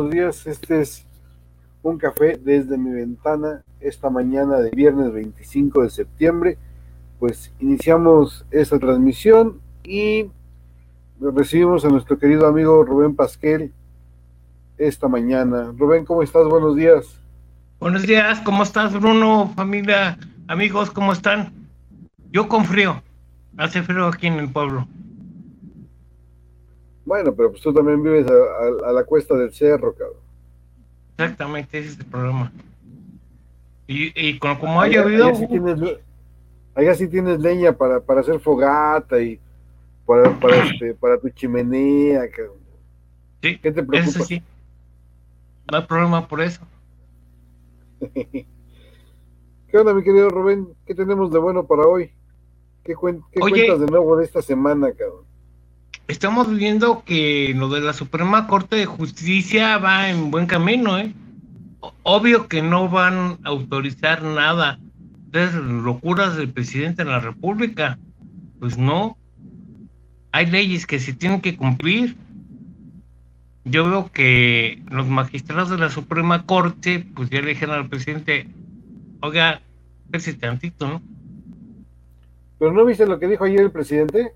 buenos días. Este es un café desde mi ventana esta mañana de viernes 25 de septiembre. Pues iniciamos esta transmisión y recibimos a nuestro querido amigo Rubén Pasquel esta mañana. Rubén, ¿cómo estás? Buenos días. Buenos días, ¿cómo estás Bruno? Familia, amigos, ¿cómo están? Yo con frío. Hace frío aquí en el pueblo. Bueno, pero pues tú también vives a, la cuesta del cerro, cabrón. Exactamente, ese es el problema. Y, y como ha llovido... Allá sí, tienes, leña para, para hacer fogata y para, para, este, para tu chimenea, cabrón. Sí, ¿Qué te preocupa? sí. No hay problema por eso. ¿Qué onda, mi querido Rubén? ¿Qué tenemos de bueno para hoy? ¿Qué, cuentas de nuevo de esta semana, cabrón? Estamos viendo que lo de la Suprema Corte de Justicia va en buen camino, ¿eh? Obvio que no van a autorizar nada de locuras del presidente de la República. Pues no. Hay leyes que se tienen que cumplir. Yo veo que los magistrados de la Suprema Corte, pues ya le dijeron al presidente, oiga, ese tantito, ¿no? ¿Pero no viste lo que dijo ayer el presidente?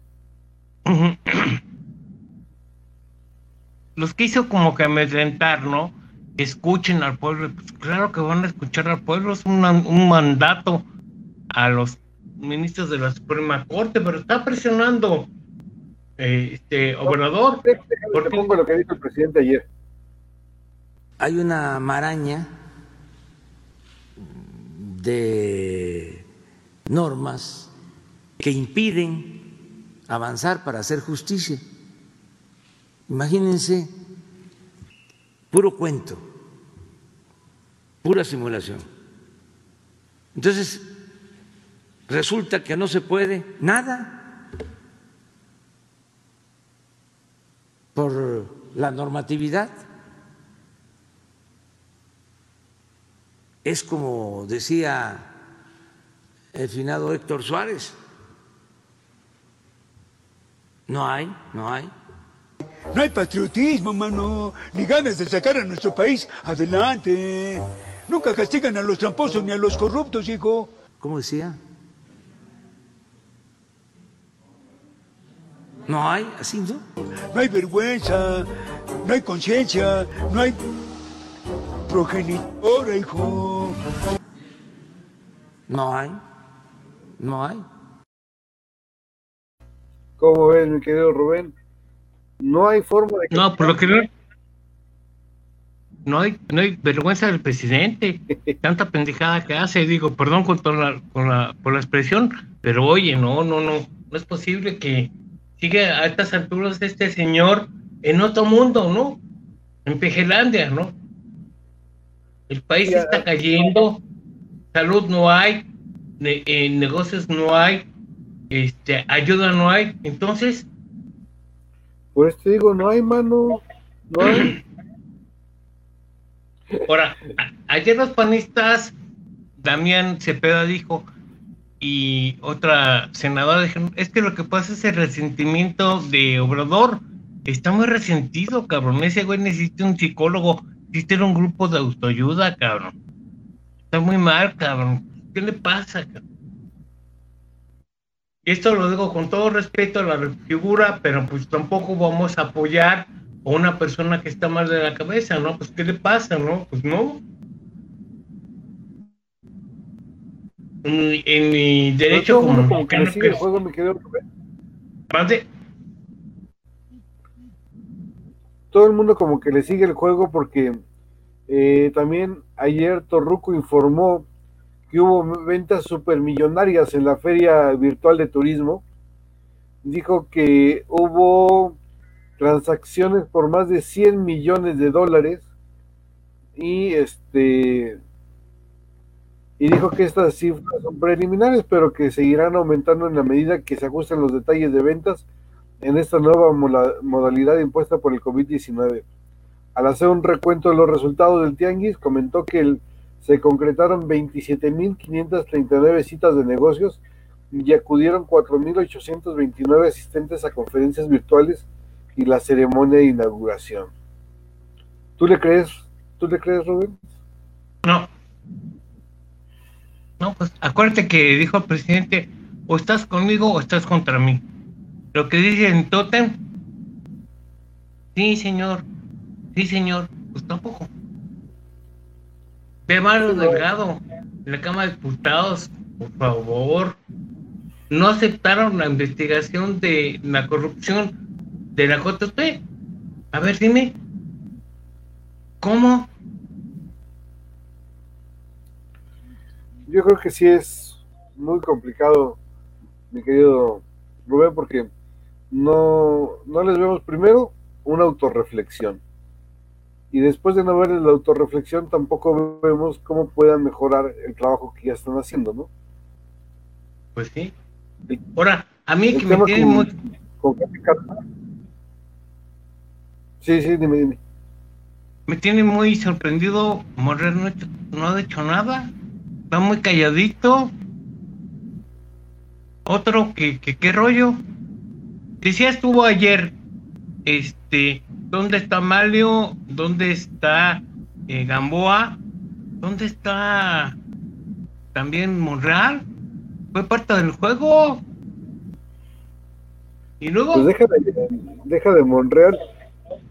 Los que hizo como que amedrentar, ¿no? Escuchen al pueblo. Pues claro que van a escuchar al pueblo. Es un mandato a los ministros de la Suprema Corte, pero está presionando eh, este Obrador. Porque... pongo lo que dijo el presidente ayer. Hay una maraña de normas que impiden avanzar para hacer justicia. Imagínense, puro cuento, pura simulación. Entonces, resulta que no se puede nada por la normatividad. Es como decía el finado Héctor Suárez, no hay, no hay. No hay patriotismo, mano, ni ganas de sacar a nuestro país adelante. Nunca castigan a los tramposos ni a los corruptos, hijo. ¿Cómo decía? No hay, así, ¿no? No hay vergüenza, no hay conciencia, no hay progenitora, hijo. No hay, no hay. ¿Cómo ves, mi querido Rubén? No hay forma de que... No, por lo que no... No hay, no hay vergüenza del presidente, tanta pendejada que hace, digo, perdón con, la, con la, por la expresión, pero oye, no, no, no, no es posible que siga a estas alturas este señor en otro mundo, ¿no? En Pejelandia, ¿no? El país está cayendo, salud no hay, eh, negocios no hay, este, ayuda no hay, entonces. Por eso digo, no hay mano, no hay. Ahora, ayer los panistas, Damián Cepeda dijo, y otra senadora dijeron, es que lo que pasa es el resentimiento de Obrador. Está muy resentido, cabrón. Ese güey necesita un psicólogo, necesita un grupo de autoayuda, cabrón. Está muy mal, cabrón. ¿Qué le pasa, cabrón? Esto lo digo con todo respeto a la figura, pero pues tampoco vamos a apoyar a una persona que está mal de la cabeza, ¿no? Pues ¿qué le pasa, no? Pues no. En, mi derecho como, que, sigue el juego, me quedo... Todo el mundo como que le sigue el juego porque eh, también ayer Torruco informó que hubo ventas supermillonarias en la feria virtual de turismo. Dijo que hubo transacciones por más de 100 millones de dólares y este y dijo que estas cifras son preliminares, pero que seguirán aumentando en la medida que se ajusten los detalles de ventas en esta nueva modalidad impuesta por el COVID-19. Al hacer un recuento de los resultados del Tianguis, comentó que el se concretaron 27.539 citas de negocios y acudieron 4.829 asistentes a conferencias virtuales y la ceremonia de inauguración. ¿Tú le crees? ¿Tú le crees, Rubén? No. No, pues acuérdate que dijo el presidente, o estás conmigo o estás contra mí. Lo que dice en Totem, sí, señor, sí, señor, pues tampoco. Ve Mario Delgado, en la Cámara de Diputados, por favor, no aceptaron la investigación de la corrupción de la JP. A ver, dime, ¿cómo? Yo creo que sí es muy complicado, mi querido Rubén, porque no, no les vemos primero una autorreflexión. Y después de no ver la autorreflexión, tampoco vemos cómo puedan mejorar el trabajo que ya están haciendo, ¿no? Pues sí. Ahora, a mí que me tiene muy... Sí, sí, dime, dime. Me tiene muy sorprendido, Morrer no, no ha hecho nada, está muy calladito. Otro que, que qué rollo. Decía estuvo ayer, este, ¿dónde está Malio? ¿Dónde está eh, Gamboa? ¿Dónde está también Monreal? Fue parte del juego. Y luego. Pues deja de, deja de Monreal.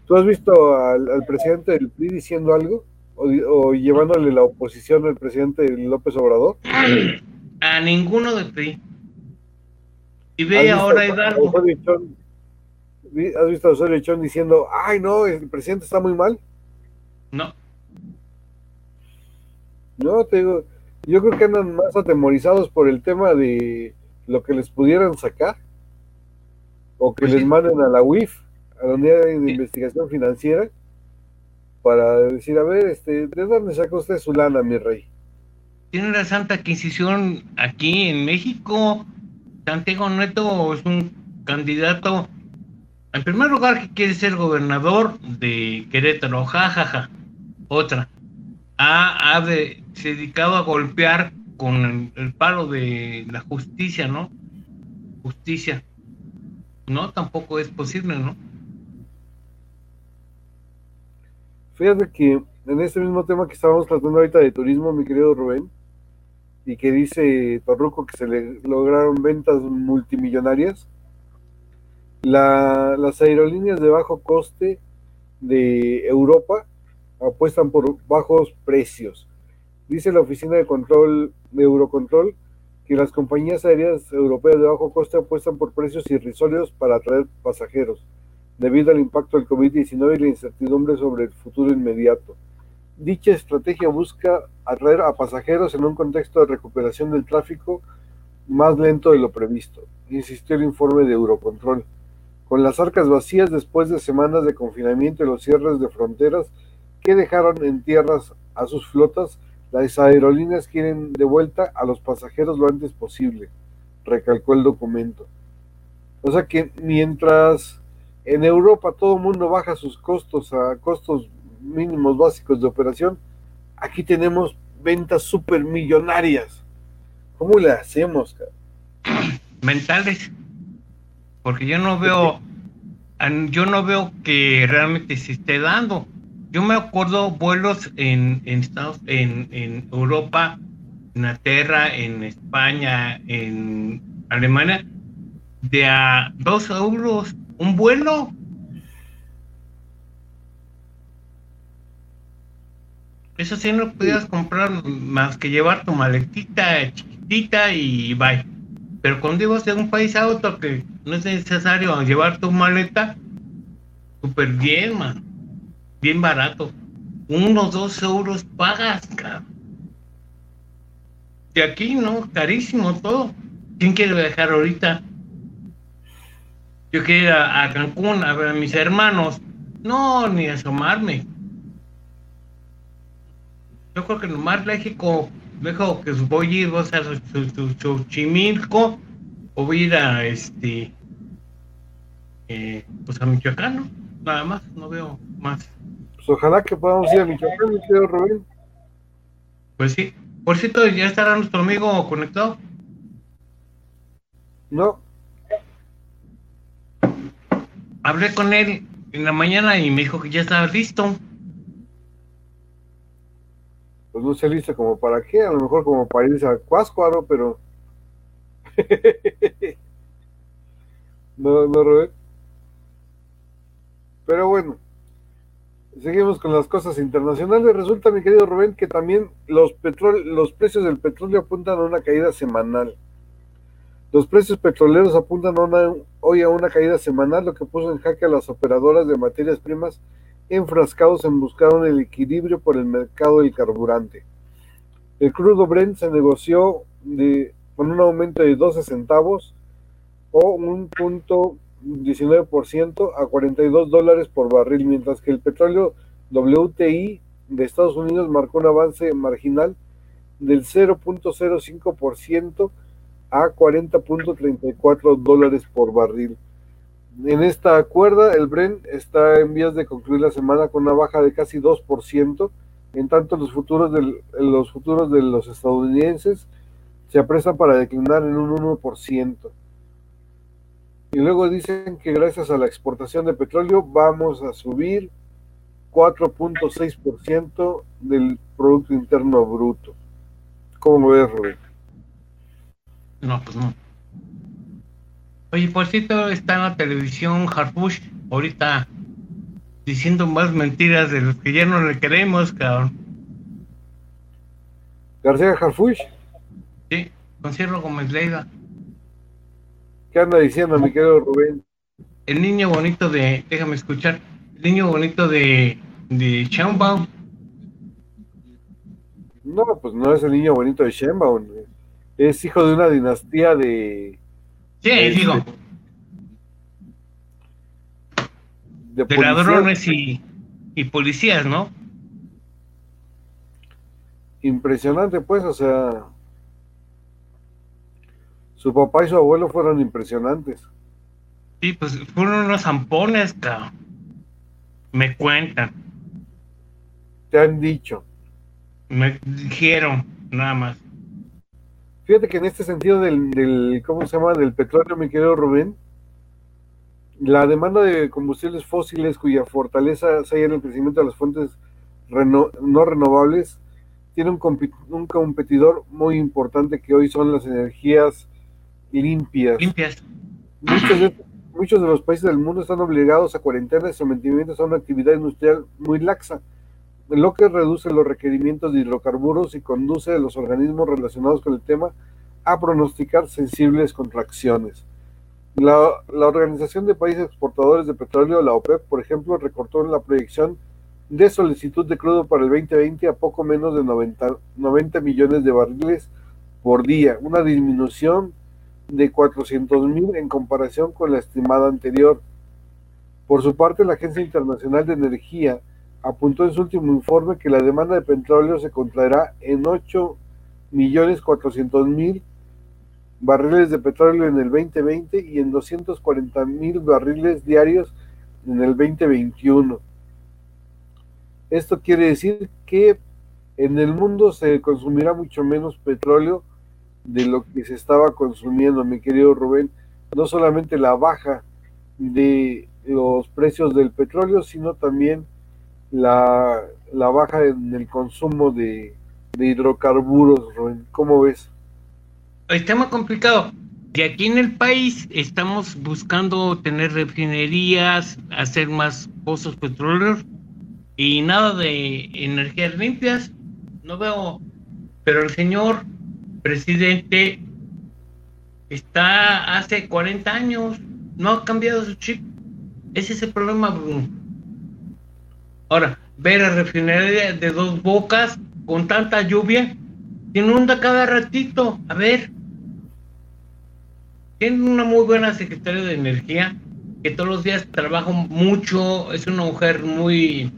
¿Tú has visto al, presidente del PRI diciendo algo? O, llevándole la oposición al presidente López Obrador? A ninguno del PRI. Y ve ahora Hidalgo. ¿Has visto a Osorio Chón diciendo, ay no, el presidente está muy mal? No. No, te digo, yo creo que andan más atemorizados por el tema de lo que les pudieran sacar o que pues les manden a la UIF, a la Unidad de Investigación Financiera, para decir, a ver, este, ¿de dónde sacó usted su lana, mi rey? Tiene la Santa Adquisición aquí en México. Santiago Neto es un candidato, en primer lugar, que quiere ser gobernador de Querétaro, jajaja. Otra, ha, dedicado a golpear con el, palo de la justicia, ¿no? Justicia. No, tampoco es posible, ¿no? Fíjate que en este mismo tema que estábamos tratando ahorita de turismo, mi querido Rubén, y que dice Torruco que se le lograron ventas multimillonarias, las aerolíneas de bajo coste de Europa apuestan por bajos precios. Dice la Oficina de Control de Eurocontrol que las compañías aéreas europeas de bajo coste apuestan por precios irrisorios para atraer pasajeros, debido al impacto del COVID-19 y la incertidumbre sobre el futuro inmediato. Dicha estrategia busca atraer a pasajeros en un contexto de recuperación del tráfico más lento de lo previsto, insistió el informe de Eurocontrol. Con las arcas vacías después de semanas de confinamiento y los cierres de fronteras, que dejaron en tierras a sus flotas, las aerolíneas quieren de vuelta a los pasajeros lo antes posible, recalcó el documento. O sea que mientras en Europa todo el mundo baja sus costos a costos mínimos básicos de operación, aquí tenemos ventas supermillonarias. ¿Cómo le hacemos? Mentales. Porque yo no veo, yo no veo que realmente se esté dando yo me acuerdo vuelos en, en Estados, en, en Europa, en Inglaterra, en España, en Alemania, de a dos euros un vuelo. Eso sí no podías comprar más que llevar tu maletita chiquitita y bye. Pero cuando ibas de un país a que no es necesario llevar tu maleta, súper bien, man bien barato. Unos dos euros pagas, cabrón. De aquí, ¿no? Carísimo todo. ¿Quién quiere viajar ahorita? Yo quiero ir a, Cancún a ver a mis hermanos. No, ni asomarme. Yo creo que lo más lógico, dejo que voy a ir, voy a hacer su, chimilco, o voy a ir a este, eh, pues a Michoacán, ¿no? Nada más, no veo más. Pues ojalá que podamos ir a Michoacán, mi querido Rubén. Pues sí. Por cierto, ¿ya estará nuestro amigo conectado? No. Hablé con él en la mañana y me dijo que ya estaba listo. Pues no se lista como para qué, a lo mejor como para irse a Cuáscuaro, pero no, no, Robert. Pero bueno, seguimos con las cosas internacionales. Resulta, mi querido Rubén, que también los, los precios del petróleo apuntan a una caída semanal. Los precios petroleros apuntan hoy a una caída semanal, lo que puso en jaque a las operadoras de materias primas enfrascados en buscar un equilibrio por el mercado del carburante. El crudo Brent se negoció de, con un aumento de 12 centavos o un punto 19% a 42 dólares por barril, mientras que el petróleo WTI de Estados Unidos marcó un avance marginal del 0.05% a 40.34 dólares por barril. En esta cuerda, el Brent está en vías de concluir la semana con una baja de casi 2%, en tanto los futuros, los futuros de los estadounidenses se apresan para declinar en un 1%. Y luego dicen que gracias a la exportación de petróleo vamos a subir 4.6% del Producto Interno Bruto. ¿Cómo ves, Rubén? No, pues no. Oye, por cierto, está en la televisión Harfush ahorita diciendo más mentiras de los que ya no le queremos, cabrón. García Harfush. Sí, con Gómez Leiva. ¿Qué anda diciendo, mi querido Rubén? El niño bonito de, déjame escuchar, el niño bonito de, de. No, pues no es el niño bonito de Shenbaum. Es hijo de una dinastía de. Sí, digo. De, de ladrones y, y policías, ¿no? Impresionante, pues, o sea su papá y su abuelo fueron impresionantes. Sí, pues fueron unos zampones, cabrón. Me cuentan. Te han dicho. Me dijeron, nada más. Fíjate que en este sentido del, del ¿cómo se llama? Del petróleo, mi querido Rubén, la demanda de combustibles fósiles cuya fortaleza se halla en el crecimiento de las fuentes no renovables, tiene un, un, competidor muy importante que hoy son las energías limpias. Muchos de, los países del mundo están obligados a cuarentenas y sometimientos a una actividad industrial muy laxa, lo que reduce los requerimientos de hidrocarburos y conduce a los organismos relacionados con el tema a pronosticar sensibles contracciones. La, Organización de Países Exportadores de Petróleo, la OPEP, por ejemplo, recortó la proyección de solicitud de crudo para el 2020 a poco menos de 90, 90 millones de barriles por día, una disminución de 400 mil en comparación con la estimada anterior. Por su parte, la Agencia Internacional de Energía apuntó en su último informe que la demanda de petróleo se contraerá en 8 millones 400 mil barriles de petróleo en el 2020 y en 240 mil barriles diarios en el 2021. Esto quiere decir que en el mundo se consumirá mucho menos petróleo de lo que se estaba consumiendo, mi querido Rubén, no solamente la baja de los precios del petróleo, sino también la, baja en el consumo de, hidrocarburos, Rubén. ¿Cómo ves? Está muy complicado. Y aquí en el país estamos buscando tener refinerías, hacer más pozos petroleros y nada de energías limpias. No veo, pero el señor presidente está hace 40 años, no ha cambiado su chip. Ese es el problema. Ahora, ver a refinería de dos bocas con tanta lluvia, inunda cada ratito. A ver, tiene una muy buena secretaria de energía que todos los días trabaja mucho, es una mujer muy,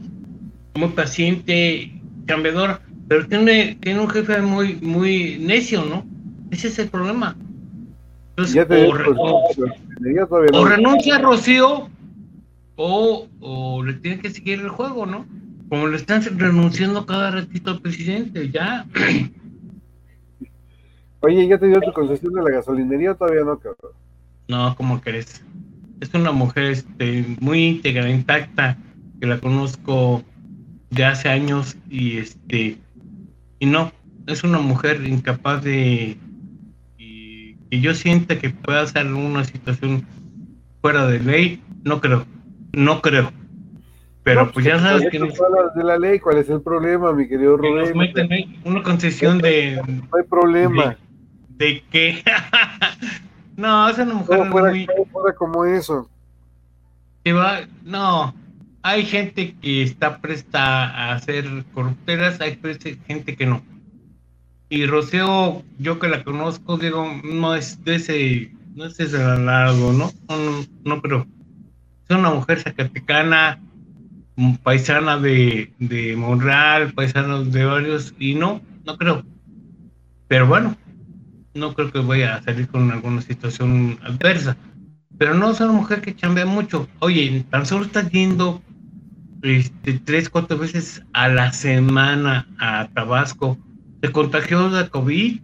muy paciente, cambiadora pero tiene, tiene un jefe muy, muy necio, ¿no? Ese es el problema. Entonces, o, renuncia a Rocío o, o, le tiene que seguir el juego, ¿no? Como le están renunciando cada ratito al presidente, ya. Oye, ¿ya te dio tu concesión de la gasolinería todavía no, cabrón? No, ¿cómo crees? Es una mujer este, muy íntegra, intacta, que la conozco de hace años y este Y no, es una mujer incapaz de que yo sienta que pueda ser una situación fuera de ley, no creo, no creo. Pero pues, ya sabes que... de la ley, ¿cuál es el problema, mi querido Rubén? una concesión de... No hay problema. ¿De, qué? no, esa mujer no, fuera, muy... fuera como eso. Va, no, hay gente que está presta a hacer corrupteras, hay gente que no. Y Rocío, yo que la conozco, digo, no es de ese, no es de ese largo, ¿no? No, no, pero es una mujer zacatecana, paisana de, de Monreal, paisana de varios, y no, no creo. Pero bueno, no creo que vaya a salir con alguna situación adversa. Pero no es una mujer que chambea mucho. Oye, tan solo está yendo este, tres, cuatro veces a la semana a Tabasco se contagió de COVID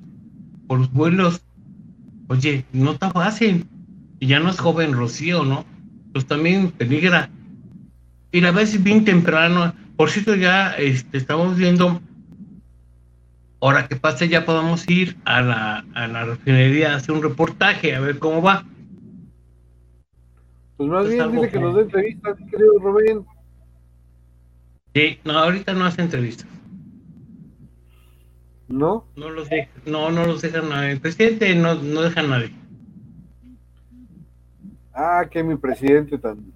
por los vuelos. Oye, no está fácil. Y ya no es joven Rocío, ¿no? Pues también peligra. Y la vez bien temprano. Por cierto, ya este, estamos viendo. Ahora que pase, ya podamos ir a la, a la refinería a hacer un reportaje, a ver cómo va. Pues más bien, dile que nos dé entrevistas, querido Rubén. Sí, no, ahorita no hace entrevistas. ¿No? No los deja, no, no los deja nadie. El presidente no, no deja a nadie. Ah, que mi presidente tan...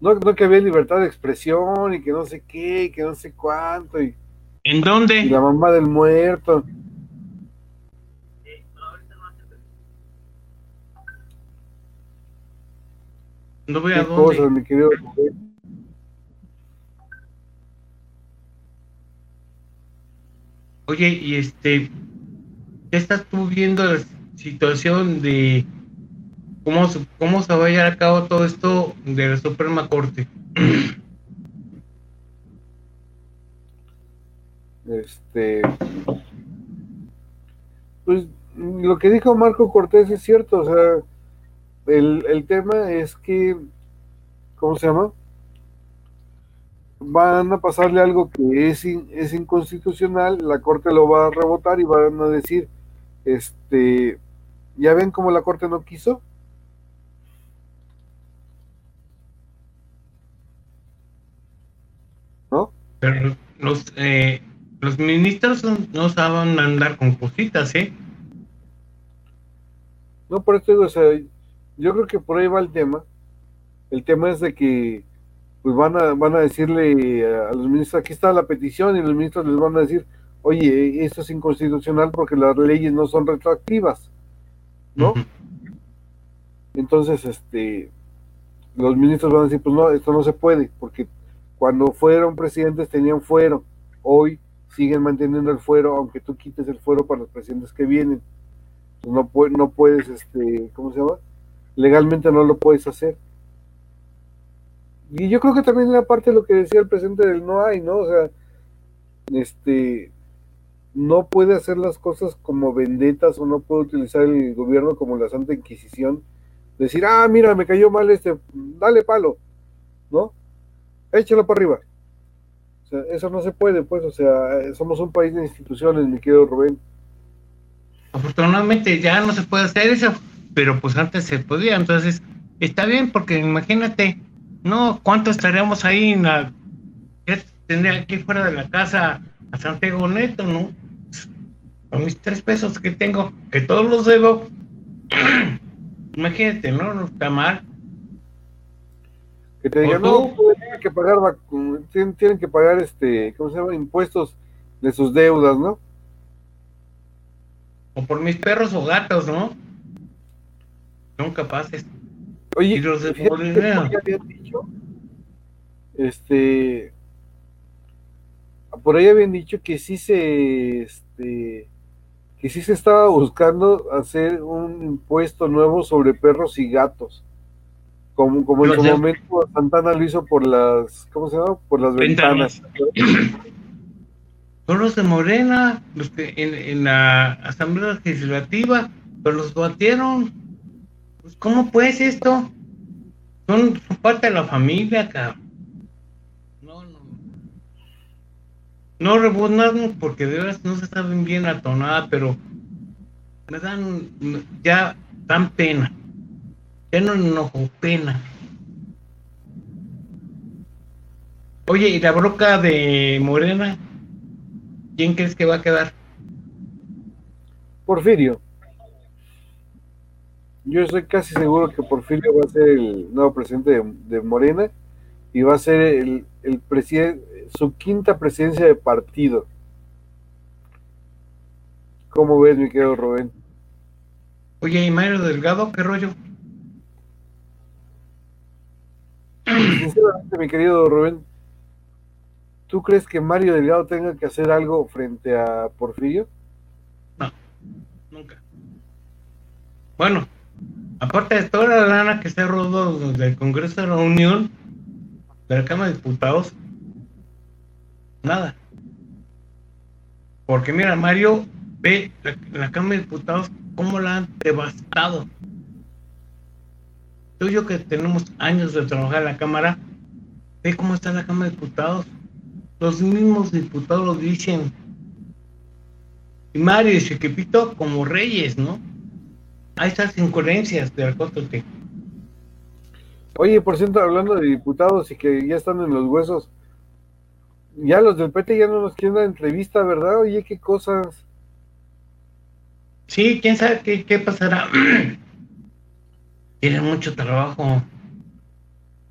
No, no que había libertad de expresión y que no sé qué, y que no sé cuánto. Y, ¿En dónde? Y la mamá del muerto. No voy a dónde. Cosas, mi querido Oye, y este, ¿qué estás tú viendo la situación de cómo, cómo se va a llevar a cabo todo esto de la Suprema Corte? Este, pues lo que dijo Marco Cortés es cierto, o sea, el, el tema es que, ¿cómo se llama? van a pasarle algo que es, es inconstitucional, la Corte lo va a rebotar y van a decir, este, ¿ya ven cómo la Corte no quiso? ¿No? Pero los, eh, los ministros no saben andar con cositas, ¿eh? No, por esto, o sea, yo creo que por ahí va el tema. El tema es de que pues van a, van a decirle a los ministros, aquí está la petición, y los ministros les van a decir, oye, esto es inconstitucional porque las leyes no son retroactivas, ¿no? Entonces, este, los ministros van a decir, pues no, esto no se puede, porque cuando fueron presidentes tenían fuero, hoy siguen manteniendo el fuero, aunque tú quites el fuero para los presidentes que vienen. Pues no, no puedes, este, ¿cómo se llama? Legalmente no lo puedes hacer. Y yo creo que también era parte de lo que decía el presidente del no hay, ¿no? O sea, este, no puede hacer las cosas como vendetas o no puede utilizar el gobierno como la Santa Inquisición. Decir, ah, mira, me cayó mal este, dale palo, ¿no? Échalo para arriba. O sea, eso no se puede, pues, o sea, somos un país de instituciones, mi querido Rubén. Afortunadamente ya no se puede hacer eso, pero pues antes se podía, entonces está bien porque imagínate, no, ¿cuánto estaríamos ahí en la... Tendría aquí fuera de la casa a Santiago Neto, ¿no? Con mis tres pesos que tengo, que todos los debo. Imagínate, ¿no? No está mal. Que te digan, no, pues, tienen que pagar, tienen, que pagar este, ¿cómo se llama? Impuestos de sus deudas, ¿no? O por mis perros o gatos, ¿no? Son capaces. Oye, dicho, este, por ahí habían dicho que sí se, este, que sí se estaba buscando hacer un impuesto nuevo sobre perros y gatos, como, como en su momento Santana lo hizo por las, ¿cómo se llama? Por las ventanas. Son los de Morena, los que en, en la Asamblea Legislativa, pero los batieron pues, ¿cómo pues esto? Son, parte de la familia, cabrón. No, no. No rebuznan porque de verdad no se saben bien la tonada, pero me dan, ya dan pena. No enojo, pena. Oye, ¿y la broca de Morena? ¿Quién crees que va a quedar? Porfirio. Yo estoy casi seguro que Porfirio va a ser el nuevo presidente de, Morena y va a ser el, el presidente, su quinta presidencia de partido. ¿Cómo ves, mi querido Rubén? Oye, ¿y Mario Delgado qué rollo? Sinceramente, mi querido Rubén, ¿tú crees que Mario Delgado tenga que hacer algo frente a Porfirio? No, nunca. Bueno, aparte de toda la lana que se rodó del Congreso de la Unión, de la Cámara de Diputados, nada. Porque mira, Mario ve la, Cámara de Diputados cómo la han devastado. Tú y yo que tenemos años de trabajar en la Cámara, ve cómo está la Cámara de Diputados. Los mismos diputados lo dicen. Y Mario y su equipito como reyes, ¿no? Hay estas incoherencias de la Oye, por cierto, hablando de diputados y que ya están en los huesos, ya los del PT ya no nos quieren dar entrevista, ¿verdad? Oye, qué cosas. Sí, quién sabe qué, qué pasará. Tienen mucho trabajo.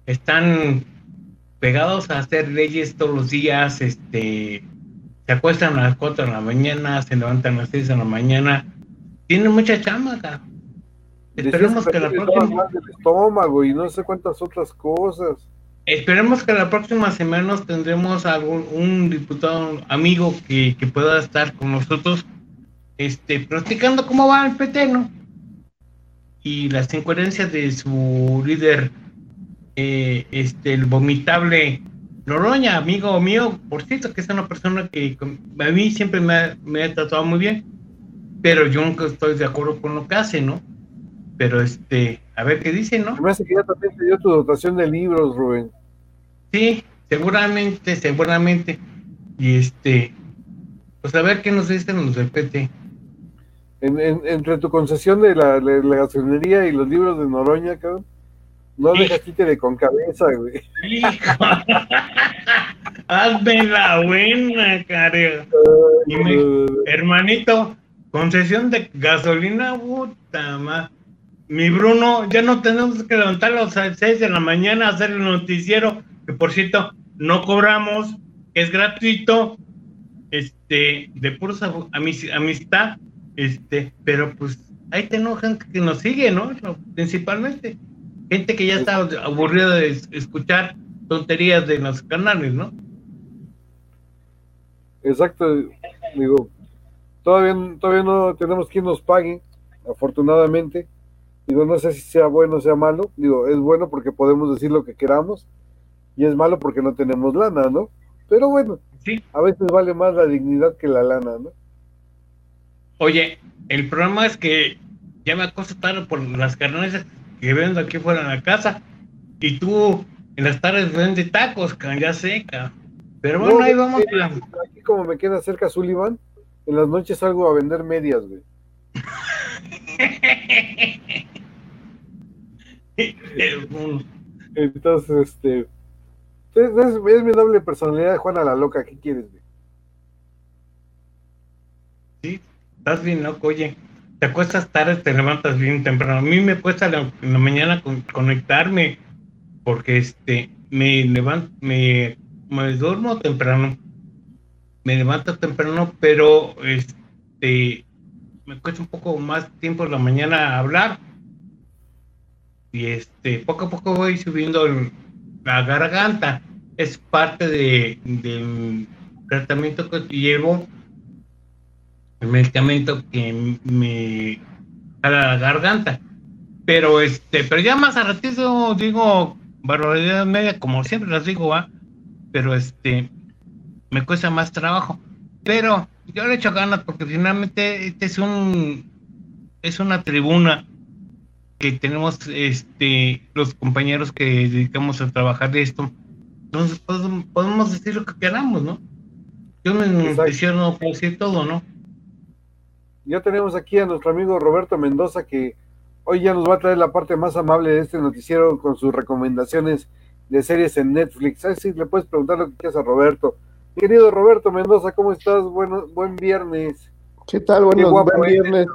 Están pegados a hacer leyes todos los días, este, se acuestan a las 4 de la mañana, se levantan a las 6 de la mañana. Tienen mucha chama acá. Esperemos que la próxima. estómago y no sé cuántas otras cosas. Esperemos que la próxima semana tendremos algún un diputado amigo que, pueda estar con nosotros, este, practicando cómo va el PT, ¿no? Y las incoherencias de su líder, eh, este, el vomitable Noroña, amigo mío, por cierto, que es una persona que a mí siempre me ha, me ha tratado muy bien, pero yo nunca estoy de acuerdo con lo que hace, ¿no? Pero este, a ver qué dice, ¿no? Me hace que ya también te dio tu dotación de libros, Rubén. Sí, seguramente, seguramente. Y este, pues a ver qué nos dicen los del PT. En, entre tu concesión de la, la, gasolinería y los libros de Noroña, cabrón, no dejas de con cabeza, güey. Hazme la buena, caro. hermanito, concesión de gasolina, puta más mi Bruno, ya no tenemos que levantarnos a las 6 de la mañana a hacer el noticiero, que por cierto, no cobramos, es gratuito, este, de puros amistad, este, pero pues ahí tenemos gente que nos sigue, ¿no? Principalmente, gente que ya está aburrida de escuchar tonterías de los canales, ¿no? Exacto, digo, todavía, todavía no tenemos quien nos pague, afortunadamente, Digo, no sé si sea bueno o sea malo. Digo, es bueno porque podemos decir lo que queramos y es malo porque no tenemos lana, ¿no? Pero bueno, sí. a veces vale más la dignidad que la lana, ¿no? Oye, el problema es que ya me acoso tarde por las carnes que vendo aquí fuera de la casa y tú en las tardes vendes tacos, ya seca. Pero bueno, ahí vamos. Aquí como me queda cerca Sullivan, en las noches salgo a vender medias, güey. Entonces, este. Es, mi doble personalidad, Juana la loca. ¿Qué quieres, Sí, estás bien loco, oye. Te acuestas tarde, te levantas bien temprano. A mí me cuesta en la mañana conectarme porque este me levanto, me duermo temprano, me levanto temprano, pero este me cuesta un poco más tiempo en la mañana hablar y este poco a poco voy subiendo la garganta es parte de del tratamiento que llevo el medicamento que me para la garganta. Pero este pero ya más a ratito digo barbaridad media como siempre las digo va pero este me cuesta más trabajo. Pero yo le echo ganas porque finalmente este es un es una tribuna que tenemos este los compañeros que dedicamos a trabajar de esto, entonces podemos decir lo que queramos, ¿no? Yo me no puedo decir todo, ¿no? Ya tenemos aquí a nuestro amigo Roberto Mendoza que hoy ya nos va a traer la parte más amable de este noticiero con sus recomendaciones de series en Netflix. Así le puedes preguntar lo que quieras a Roberto. Querido Roberto Mendoza, ¿cómo estás? Bueno, buen viernes. ¿Qué tal? Buenos, buen viernes.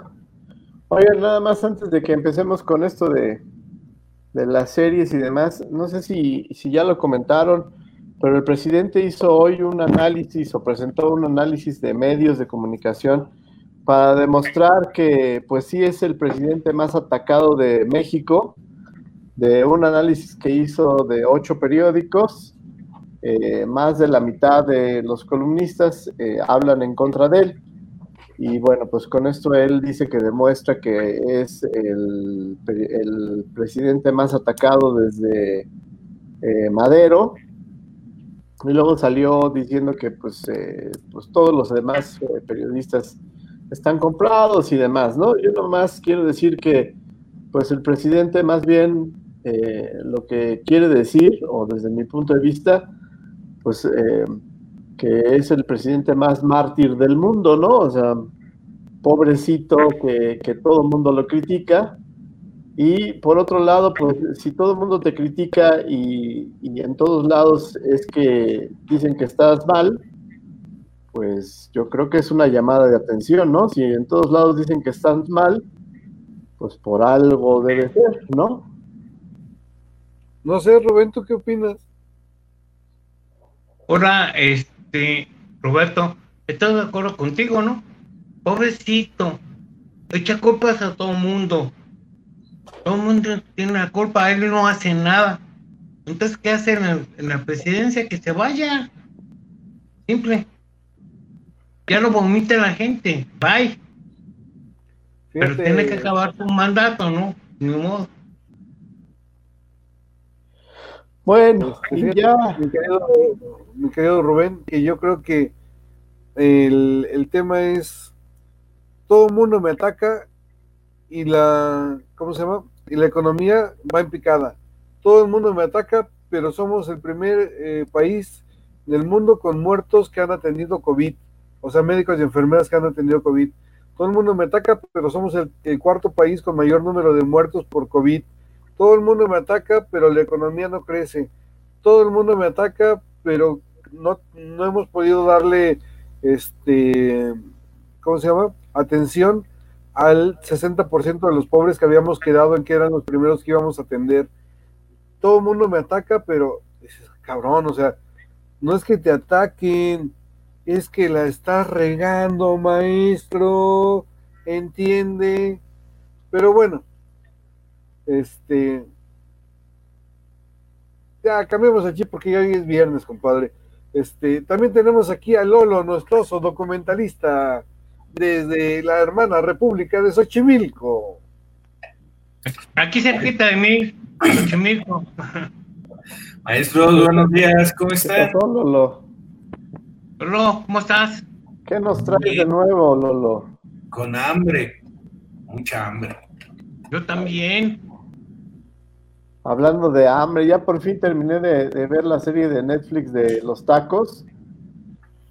Oigan, nada más antes de que empecemos con esto de, de las series y demás, no sé si, si ya lo comentaron, pero el presidente hizo hoy un análisis o presentó un análisis de medios de comunicación para demostrar que pues sí es el presidente más atacado de México, de un análisis que hizo de ocho periódicos eh, más de la mitad de los columnistas eh, hablan en contra de él. Y bueno, pues con esto él dice que demuestra que es el, presidente más atacado desde eh, Madero. Y luego salió diciendo que pues, pues todos los demás periodistas están comprados y demás, ¿no? Yo nomás quiero decir que pues el presidente más bien lo que quiere decir, o desde mi punto de vista, pues eh, que es el presidente más mártir del mundo, ¿no? O sea, pobrecito que, todo el mundo lo critica. Y por otro lado, pues si todo el mundo te critica y, en todos lados es que dicen que estás mal, pues yo creo que es una llamada de atención, ¿no? Si en todos lados dicen que estás mal, pues por algo debe ser, ¿no? No sé, Rubén, ¿tú qué opinas? Ahora, este, Roberto, estoy de acuerdo contigo, ¿no? Pobrecito, echa culpas a todo el mundo. Todo el mundo tiene la culpa, él no hace nada. Entonces, ¿qué hace en, la presidencia? Que se vaya. Simple. Ya lo vomita la gente. Bye. Pero tiene que acabar su mandato, ¿no? Ni modo. Bueno, este, ya. Mi querido, Rubén, que yo creo que el, tema es, todo el mundo me ataca y la, ¿cómo se llama? Y la economía va en picada. Todo el mundo me ataca, pero somos el primer eh, país del mundo con muertos que han atendido COVID. O sea, médicos y enfermeras que han atendido COVID. Todo el mundo me ataca, pero somos el, cuarto país con mayor número de muertos por COVID todo el mundo me ataca, pero la economía no crece. Todo el mundo me ataca, pero no, no hemos podido darle, este, ¿cómo se llama? Atención al 60% de los pobres que habíamos quedado en que eran los primeros que íbamos a atender. Todo el mundo me ataca, pero, cabrón, o sea, no es que te ataquen, es que la estás regando, maestro, entiende. Pero bueno, este. Ya cambiemos aquí porque hoy es viernes, compadre. Este, también tenemos aquí a Lolo, nuestro documentalista desde la hermana República de Xochimilco. Aquí cerquita de mí, Xochimilco. Maestro, buenos días, ¿cómo está? Lolo? Lolo, ¿cómo estás? ¿Qué nos traes de nuevo, Lolo? Con hambre, mucha hambre. Yo también. Hablando de hambre, ya por fin terminé de, ver la serie de Netflix de los tacos.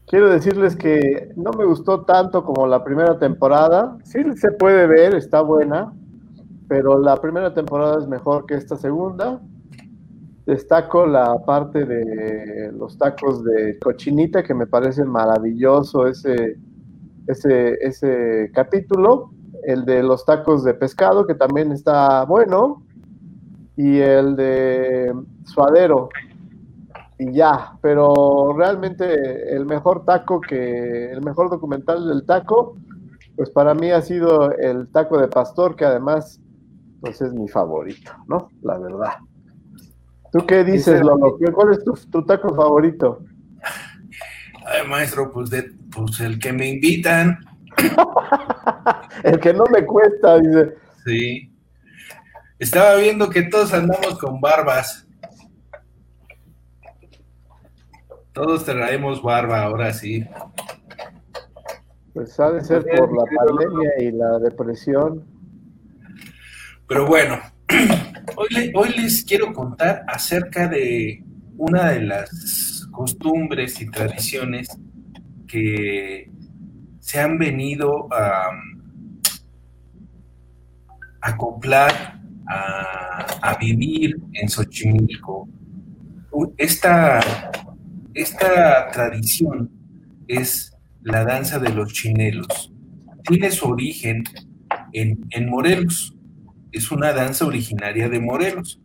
Quiero decirles que no me gustó tanto como la primera temporada. Sí se puede ver, está buena, pero la primera temporada es mejor que esta segunda. Destaco la parte de los tacos de cochinita, que me parece maravilloso ese, ese, ese capítulo. El de los tacos de pescado, que también está bueno y el de Suadero y ya, pero realmente el mejor taco que, el mejor documental del taco, pues para mí ha sido el taco de pastor, que además, pues es mi favorito, ¿no? La verdad. ¿Tú qué dices, Lolo? ¿Cuál es tu, taco favorito? Ay, maestro, pues, de, pues el que me invitan. el que no me cuesta, dice. Sí. Estaba viendo que todos andamos con barbas. Todos traemos barba, ahora sí. Pues ha de ser por la pandemia y la depresión. Pero bueno, hoy, les quiero contar acerca de una de las costumbres y tradiciones que se han venido a acoplar, a, vivir en Xochimilco. Esta, esta tradición es la danza de los chinelos. Tiene su origen en, en Morelos. Es una danza originaria de Morelos.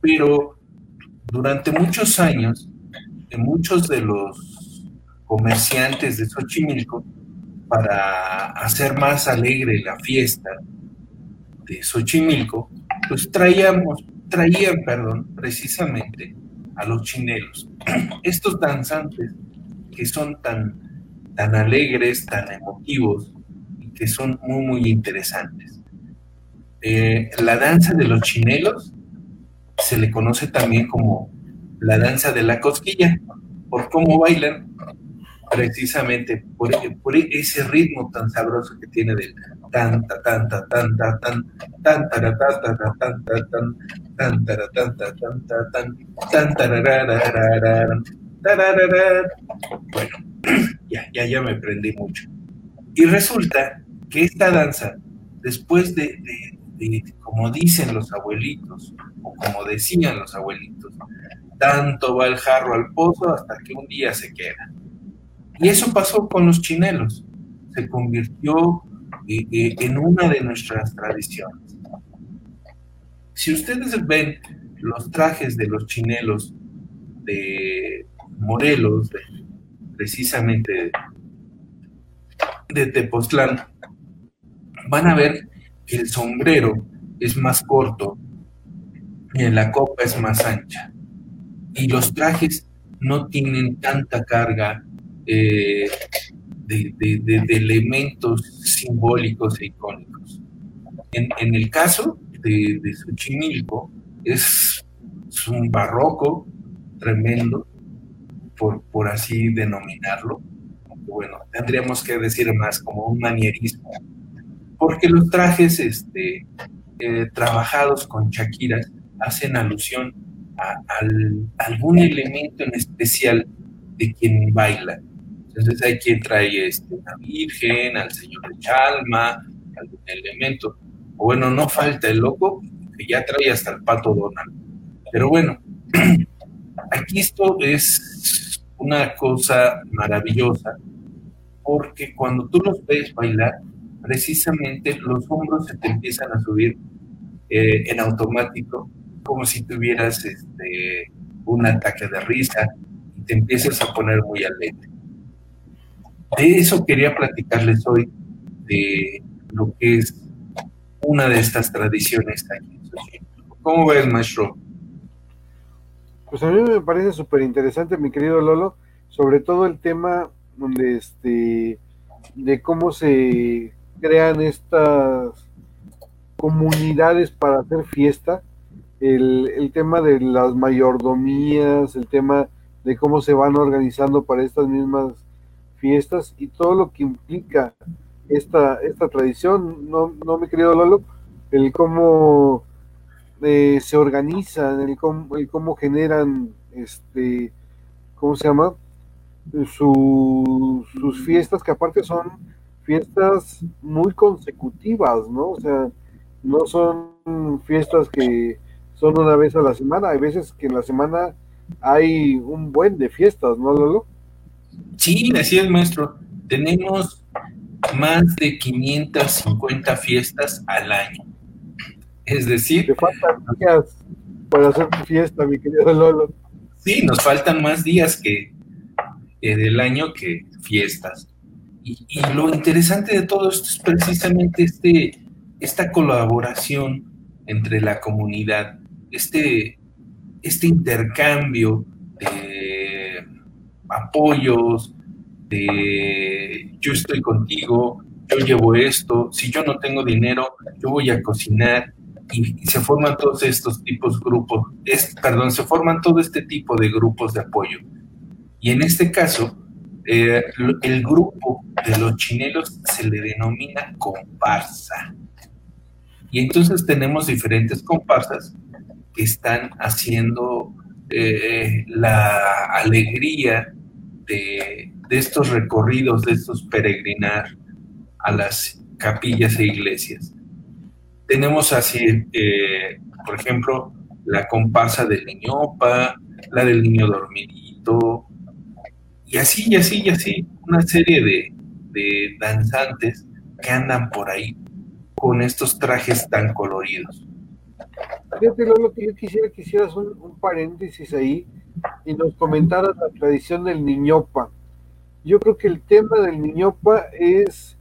Pero durante muchos años, muchos de los comerciantes de Xochimilco, para hacer más alegre la fiesta de Xochimilco, pues traíamos, traían, perdón, precisamente a los chinelos. Estos danzantes que son tan, tan alegres, tan emotivos y que son muy, muy interesantes. Eh, la danza de los chinelos se le conoce también como la danza de la cosquilla, por cómo bailan, precisamente por, ese ritmo tan sabroso que tiene del tanta, tanta, tanta, tan, tan, tanta, tanta, tan, tan, tan, tanta, tan, tan, Bueno, ya, ya, ya me prendí mucho. Y resulta que esta danza, después de, como dicen los abuelitos, o como decían los abuelitos, tanto va el jarro al pozo hasta que un día se queda. Y eso pasó con los chinelos. Se convirtió eh, eh, en una de nuestras tradiciones. Si ustedes ven los trajes de los chinelos de Morelos, precisamente de Tepoztlán, van a ver el sombrero es más corto y la copa es más ancha. Y los trajes no tienen tanta carga eh, de, elementos simbólicos e icónicos. En, el caso de, Xochimilco, es, un barroco tremendo, por, por así denominarlo. Bueno, tendríamos que decir más como un manierismo porque los trajes este, eh, trabajados con Shakiras hacen alusión a, algún elemento en especial de quien baila. Entonces hay quien trae este, una virgen, al señor de Chalma, algún elemento. O bueno, no falta el loco que ya trae hasta el pato Donald. Pero bueno, aquí esto es una cosa maravillosa, porque cuando tú los ves bailar, precisamente los hombros se te empiezan a subir eh, en automático, como si tuvieras este, un ataque de risa y te empiezas a poner muy alegre. De eso quería platicarles hoy, de lo que es una de estas tradiciones aquí. ¿Cómo ves, maestro? Pues a mí me parece súper interesante, mi querido Lolo, sobre todo el tema donde este de cómo se crean estas comunidades para hacer fiesta, el, tema de las mayordomías, el tema de cómo se van organizando para estas mismas fiestas y todo lo que implica esta, esta tradición, ¿no, no mi querido Lolo? El cómo eh, se organizan, el cómo, el cómo generan, este, ¿cómo se llama? sus fiestas que aparte son fiestas muy consecutivas, ¿no? O sea, no son fiestas que son una vez a la semana, hay veces que en la semana hay un buen de fiestas, ¿no, Lolo? Sí, así es, maestro. Tenemos más de 550 fiestas al año. Es decir... Te faltan días para hacer tu fiesta, mi querido Lolo. Sí, nos faltan más días que, que del año que fiestas. Y, lo interesante de todo esto es precisamente este, esta colaboración entre la comunidad, este, este intercambio de apoyos, de yo estoy contigo, yo llevo esto, si yo no tengo dinero, yo voy a cocinar, y, se forman todos estos tipos grupos, es, perdón, se forman todo este tipo de grupos de apoyo. Y en este caso, eh, el grupo de los chinelos se le denomina comparsa. Y entonces tenemos diferentes comparsas que están haciendo eh, la alegría de, estos recorridos, de estos peregrinar a las capillas e iglesias. Tenemos así, eh, por ejemplo, la comparsa del niñopa, la del niño dormidito, y así, y así, y así, una serie de, de danzantes que andan por ahí con estos trajes tan coloridos. Fíjate, lo que yo quisiera que hicieras un, paréntesis ahí y nos comentaras la tradición del niñopa. Yo creo que el tema del niñopa es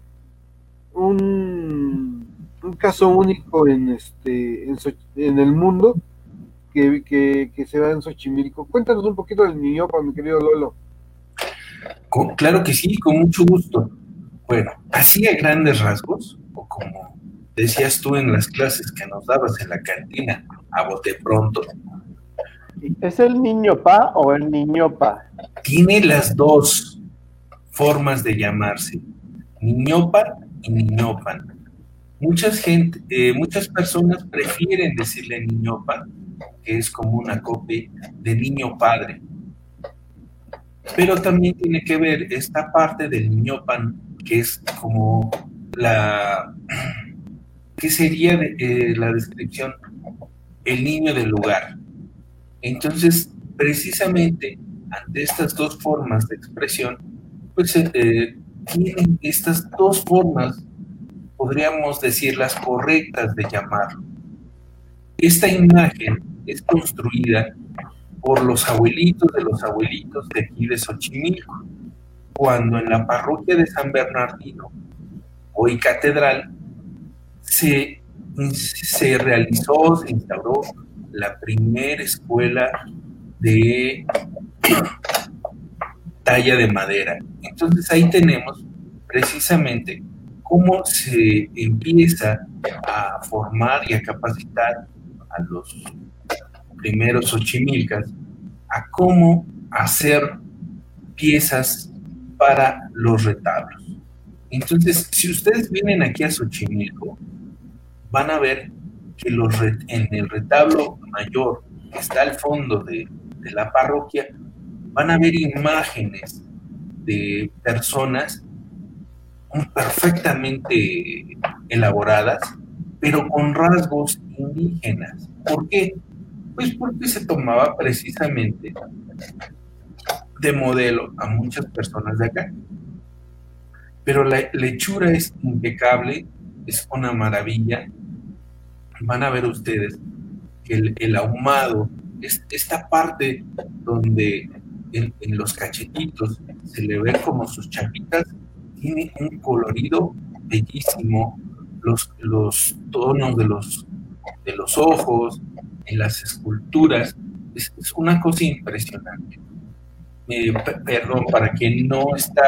un, un caso único en este en, el mundo que, que, se da en Xochimilco. Cuéntanos un poquito del niñopa, mi querido Lolo. Claro que sí, con mucho gusto. Bueno, así a grandes rasgos, o como decías tú en las clases que nos dabas en la cantina, a bote pronto. ¿Es el niño pa o el niño pa? Tiene las dos formas de llamarse, niñopa y niñopan. Muchas gente, eh, muchas personas prefieren decirle niñopa, que es como una copia de niño padre. Pero también tiene que ver esta parte del niñopan, que es como la ¿qué sería eh, la descripción? El niño del lugar. Entonces, precisamente ante estas dos formas de expresión, pues eh, eh, tienen estas dos formas, podríamos decir las correctas de llamarlo. Esta imagen es construida por los abuelitos de los abuelitos de aquí de Xochimilco, cuando en la parroquia de San Bernardino, hoy catedral, se, se realizó, se instauró la primera escuela de talla de madera. Entonces ahí tenemos precisamente cómo se empieza a formar y a capacitar a los primeros ochimilcas a cómo hacer piezas para los retablos. Entonces, si ustedes vienen aquí a Xochimilco, van a ver que los en el retablo mayor que está al fondo de, la parroquia, van a ver imágenes de personas perfectamente elaboradas, pero con rasgos indígenas. ¿Por qué? Pues porque se tomaba precisamente de modelo a muchas personas de acá. Pero la lechura es impecable, es una maravilla, van a ver ustedes que el, ahumado, es esta parte donde en, los cachetitos se le ven como sus chapitas, tiene un colorido bellísimo, los, los tonos de los, de los ojos, en las esculturas, es, una cosa impresionante. Eh, perdón, para quien no está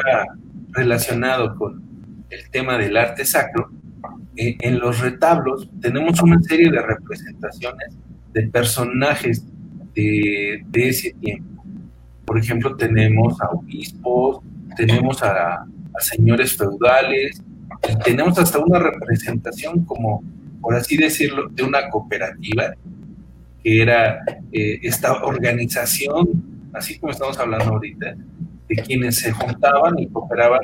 relacionado con el tema del arte sacro, eh, en los retablos tenemos una serie de representaciones de personajes de, ese tiempo. Por ejemplo, tenemos a obispos, tenemos a, señores feudales tenemos hasta una representación como, por así decirlo, de una cooperativa, que era eh, esta organización, así como estamos hablando ahorita, de quienes se juntaban y cooperaban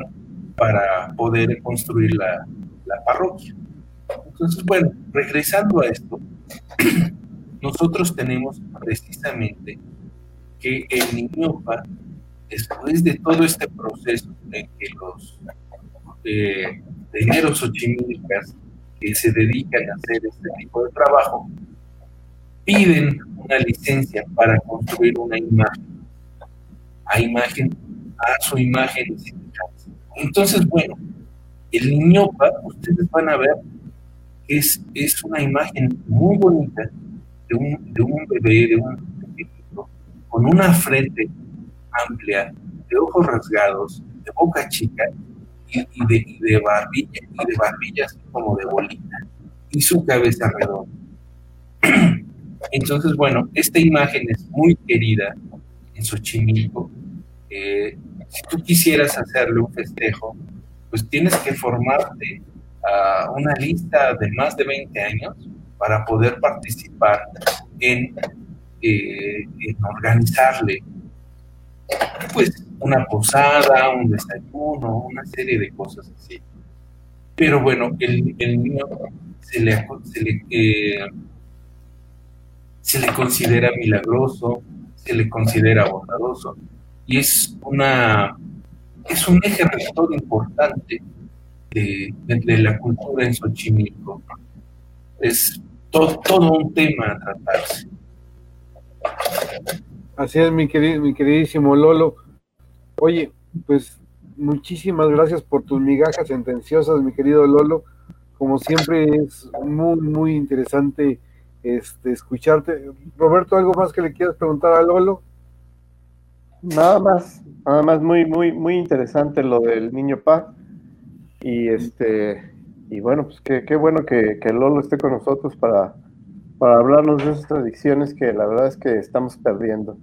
para poder construir la, la parroquia. Entonces, bueno, regresando a esto, nosotros tenemos precisamente que el niñopa, después de todo este proceso en que los eh, dineros ochimilcas que se dedican a hacer este tipo de trabajo piden una licencia para construir una imagen, a imagen, a su imagen. Entonces, bueno, el niñopa, ustedes van a ver, es, es una imagen muy bonita de un, de un bebé, de un pequeñito, con una frente amplia, de ojos rasgados, de boca chica y, de, de, barbilla, y de barbillas como de bolita, y su cabeza redonda. Entonces, bueno, esta imagen es muy querida en Xochimilco. Eh, si tú quisieras hacerle un festejo, pues tienes que formarte a una lista de más de 20 años para poder participar en, eh, en organizarle pues una posada, un desayuno, una serie de cosas así. Pero bueno, el, niño se le, se le, eh, se le considera milagroso, se le considera bondadoso y es una es un eje rector importante de, la cultura en Xochimilco. Es todo, todo un tema a tratarse. Así es, mi, querido, mi queridísimo Lolo. Oye, pues muchísimas gracias por tus migajas sentenciosas, mi querido Lolo. Como siempre es muy, muy interesante este, escucharte. Roberto, ¿algo más que le quieras preguntar a Lolo? Nada más, nada más muy, muy, muy interesante lo del niño Pa. Y este, y bueno, pues qué, bueno que, que, Lolo esté con nosotros para, para hablarnos de esas tradiciones que la verdad es que estamos perdiendo.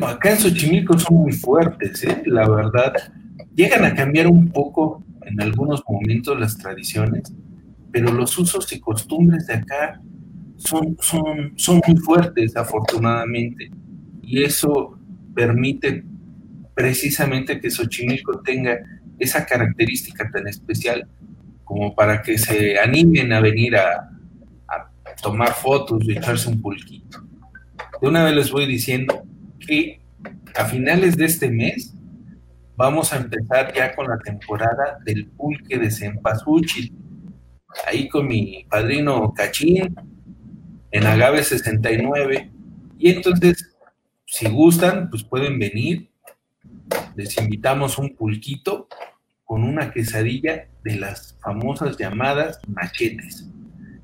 Acá en Xochimilco son muy fuertes, ¿eh? la verdad. Llegan a cambiar un poco en algunos momentos las tradiciones, pero los usos y costumbres de acá son, son, son muy fuertes, afortunadamente, y eso permite precisamente que Xochimilco tenga esa característica tan especial como para que se animen a venir a, tomar fotos y echarse un pulquito. De una vez les voy diciendo que a finales de este mes vamos a empezar ya con la temporada del pulque de Cempasúchil. Ahí con mi padrino Cachín, en Agave 69. Y entonces, si gustan, pues pueden venir. Les invitamos un pulquito con una quesadilla de las famosas llamadas machetes,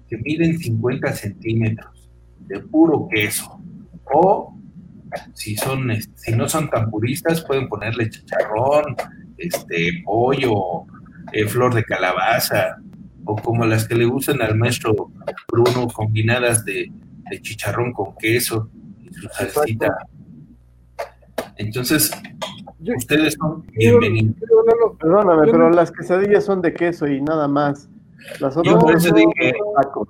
que miden 50 centímetros de puro queso. O si son, si no son tan puristas, pueden ponerle chicharrón, este, pollo, eh, flor de calabaza, o como las que le gustan al maestro Bruno, combinadas de, chicharrón con queso y su salsita. Entonces, ustedes son bienvenidos. Perdóname, pero las quesadillas son de queso y nada más. Las otras son tacos.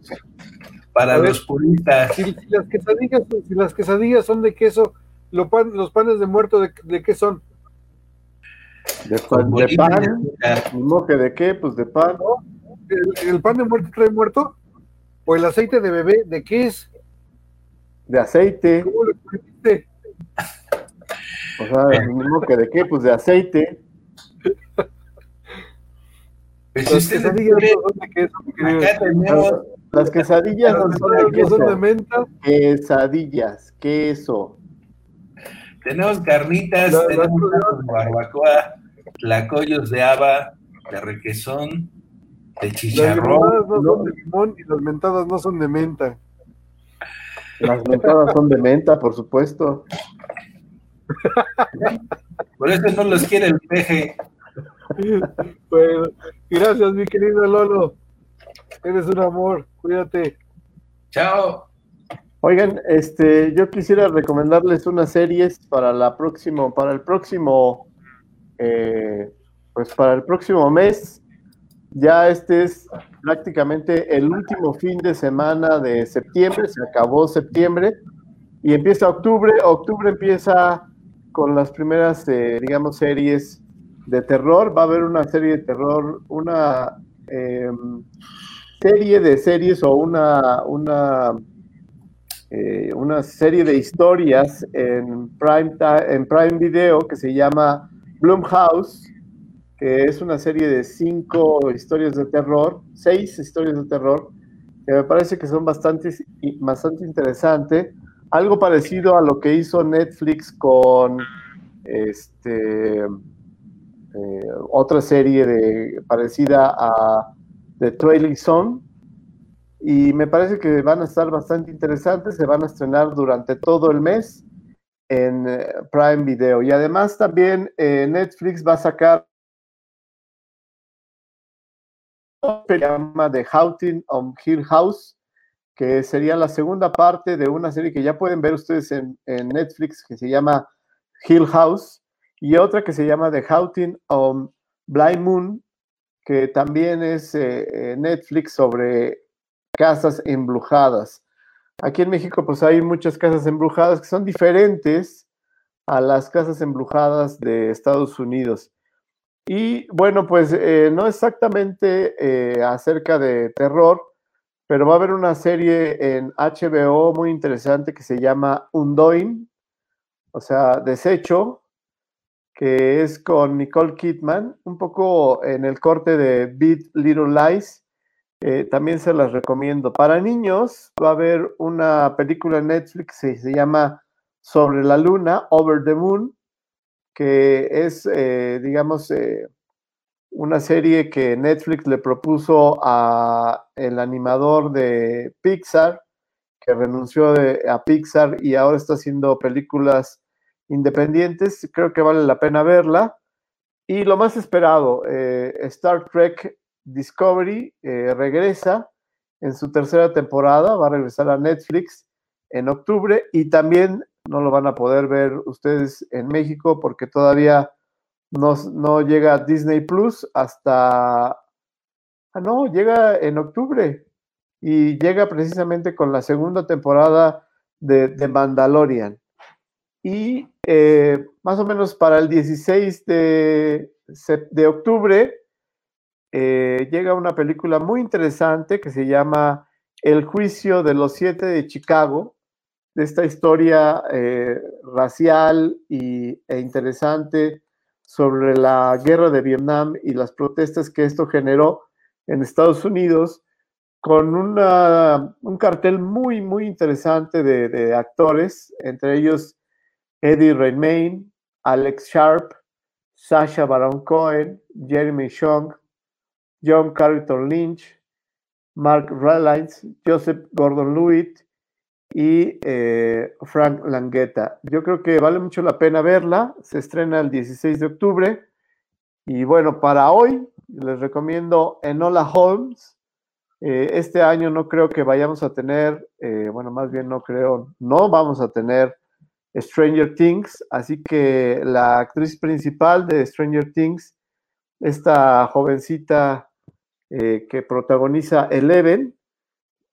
Para los puristas. Si, las quesadillas, si las quesadillas son de queso, los, panes de muerto, ¿de, de qué son? De pan, de pan, ¿de qué? Pues de pan. ¿no? ¿El, pan de muerto trae muerto? ¿O el aceite de bebé? ¿De qué es? De aceite. ¿Cómo lo? O sea, mismo que de qué, pues de aceite. Pues las quesadillas son de queso. Las quesadillas no son de queso. Son de menta. Quesadillas, queso. Tenemos carnitas, tenemos barbacoa, tlacoyos de haba, de requesón, de chicharrón. Las no son de limón y las mentadas no son de menta. Las mentadas son de menta, por supuesto. Por eso no los quiere el peje. Bueno, gracias, mi querido Lolo. Eres un amor, cuídate. Chao. Oigan, este, yo quisiera recomendarles unas series para la próximo, para el próximo, eh, pues para el próximo mes. Ya este es prácticamente el último fin de semana de septiembre, se acabó septiembre y empieza octubre. Octubre empieza con las primeras, eh, digamos, series de terror. Va a haber una serie de terror, una em, serie de series o una, una, eh, serie de historias en Prime, en Prime Video que se llama Bloomhouse que es una serie de cinco historias de terror, seis historias de terror, que me parece que son bastante, bastante interesantes. Algo parecido a lo que hizo Netflix con este, eh, otra serie de, parecida a The Trailing Zone. Y me parece que van a estar bastante interesantes, se van a estrenar durante todo el mes en eh, Prime Video. Y además también eh, Netflix va a sacar se llama The Haunting on Hill House, que sería la segunda parte de una serie que ya pueden ver ustedes en, Netflix, que se llama Hill House, y otra que se llama The Haunting on Blind Moon, que también es eh, eh, Netflix sobre casas embrujadas. Aquí en México pues hay muchas casas embrujadas que son diferentes a las casas embrujadas de Estados Unidos. Y bueno, pues eh, no exactamente eh, acerca de terror, pero va a haber una serie en HBO muy interesante que se llama Undoing, o sea, Desecho, que es con Nicole Kidman, un poco en el corte de Beat Little Lies. Eh, también se las recomiendo. Para niños va a haber una película en Netflix que se llama Sobre la Luna, Over the Moon, que es, eh, digamos, eh, una serie que Netflix le propuso a el animador de Pixar, que renunció a Pixar y ahora está haciendo películas independientes. Creo que vale la pena verla. Y lo más esperado, eh, Star Trek Discovery regresa en su tercera temporada, va a regresar a Netflix en octubre y también no lo van a poder ver ustedes en México porque todavía no, llega Disney Plus hasta... Ah, no, llega en octubre y llega precisamente con la segunda temporada de, de Mandalorian. Y eh, más o menos para el 16 de, de octubre eh, llega una película muy interesante que se llama El juicio de los siete de Chicago, de esta historia eh, racial y, e interesante sobre la guerra de Vietnam y las protestas que esto generó en Estados Unidos, con una, un cartel muy, muy interesante de, actores, entre ellos Eddie Redmayne, Alex Sharp, Sasha Baron Cohen, Jeremy Strong, John Carrington Lynch, Mark Rylance, Joseph Gordon-Levitt, y eh, Frank Langueta. Yo creo que vale mucho la pena verla. Se estrena el 16 de octubre. Y bueno, para hoy les recomiendo Enola Holmes. Eh, este año no creo que vayamos a tener, eh, bueno, más bien no creo, no vamos a tener Stranger Things. Así que la actriz principal de Stranger Things, esta jovencita que protagoniza Eleven,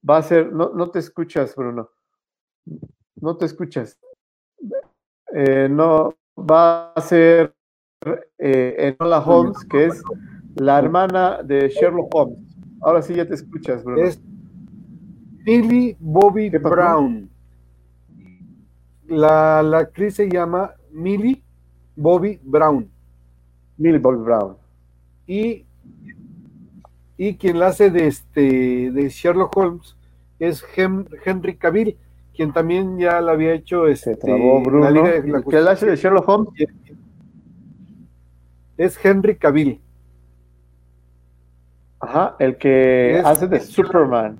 va a ser, no, no te escuchas, Bruno. No te escuchas. Eh, no, va a ser eh, Enola Holmes, que es la hermana de Sherlock Holmes. Ahora sí ya te escuchas, Bruno. Es Millie Bobby Brown. La, la, actriz se llama Millie Bobby Brown. Millie Bobby Brown. Y, y quien la hace de, este, de Sherlock Holmes es Henry Cavill quien también ya la había hecho este, Bruno. La Liga de la ¿Qué hace de Sherlock Holmes? Es Henry Cavill. Ajá, el que hace de Superman.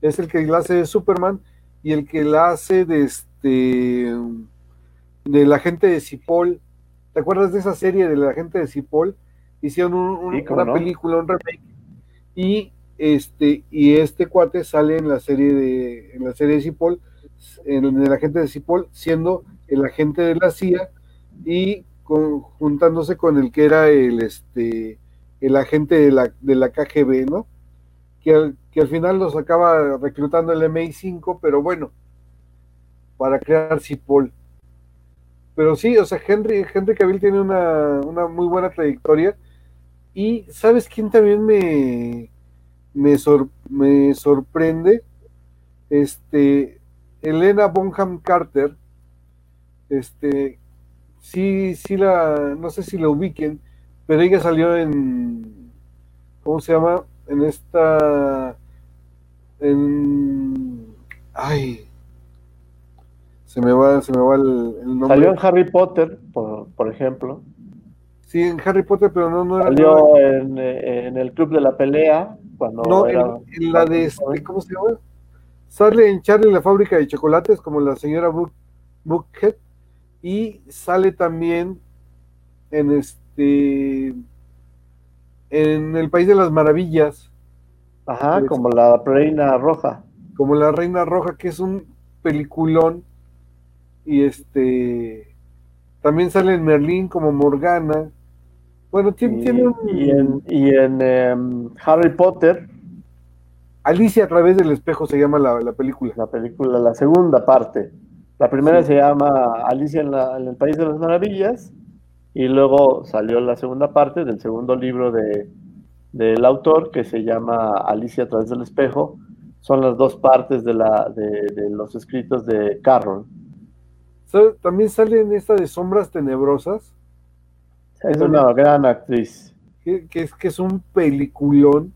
Es el que la hace de Superman y el que la hace de este de la gente de Cipoll. ¿Te acuerdas de esa serie de la gente de Cipoll? Hicieron un, una película, un remake. Y este, y este cuate sale en la serie de, en la serie de Cipoll, en el agente de Cipoll, siendo el agente de la CIA y juntándose con el que era el, este, el agente de la, de la KGB, ¿no? Que al, que al final los acaba reclutando el MI5, pero bueno, para crear Cipoll. Pero sí, o sea, Henry, Henry Cavill tiene una, una muy buena trayectoria. Y ¿sabes quién también me, me, me sorprende. Este, Elena Bonham Carter, este, sí, sí la, no sé si la ubiquen, pero ella salió en, ¿cómo se llama? En esta, en, ay, se me va, se me va el, nombre. Salió en Harry Potter, por, por, ejemplo. Sí, en Harry Potter, pero no, no era. Salió en, en, el Club de la Pelea no, en, la de, este, ¿cómo se llama? Sale en Charlie la fábrica de chocolates como la señora Buckhead y sale también en este en el País de las Maravillas. Ajá, como la Reina Roja. Como la Reina Roja, que es un peliculón. Y este también sale en Merlín como Morgana. Bueno, tiene, y, un... y en, y en em, Harry Potter. Alicia a través del espejo se llama la, película. La película, la segunda parte. La primera se llama Alicia en, el País de las Maravillas y luego salió la segunda parte del segundo libro de, del autor que se llama Alicia a través del espejo. Son las dos partes de, la, de, los escritos de Carroll. También sale en esta de Sombras Tenebrosas. Es una gran actriz. Que, es, que es un peliculón.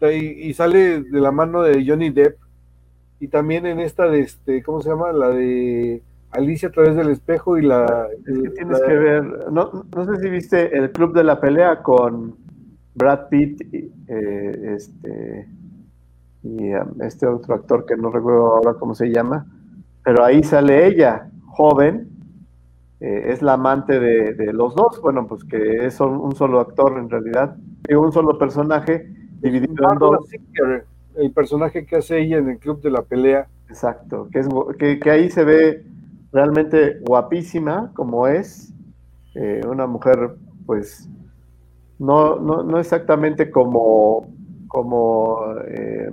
Y, y, sale de la mano de Johnny Depp y también en esta de este, ¿cómo se llama? La de Alicia a través del espejo y la... Es que tienes que ver, no, no sé si viste el Club de la Pelea con Brad Pitt y, eh, este, y um, este otro actor que no recuerdo ahora cómo se llama, pero ahí sale ella, joven, eh, es la amante de, los dos, bueno, pues que es un, solo actor en realidad, y un solo personaje dividido en dos el personaje que hace ella en el club de la pelea. Exacto, que, es, que, ahí se ve realmente guapísima como es, eh, una mujer pues no, no, exactamente como, como eh,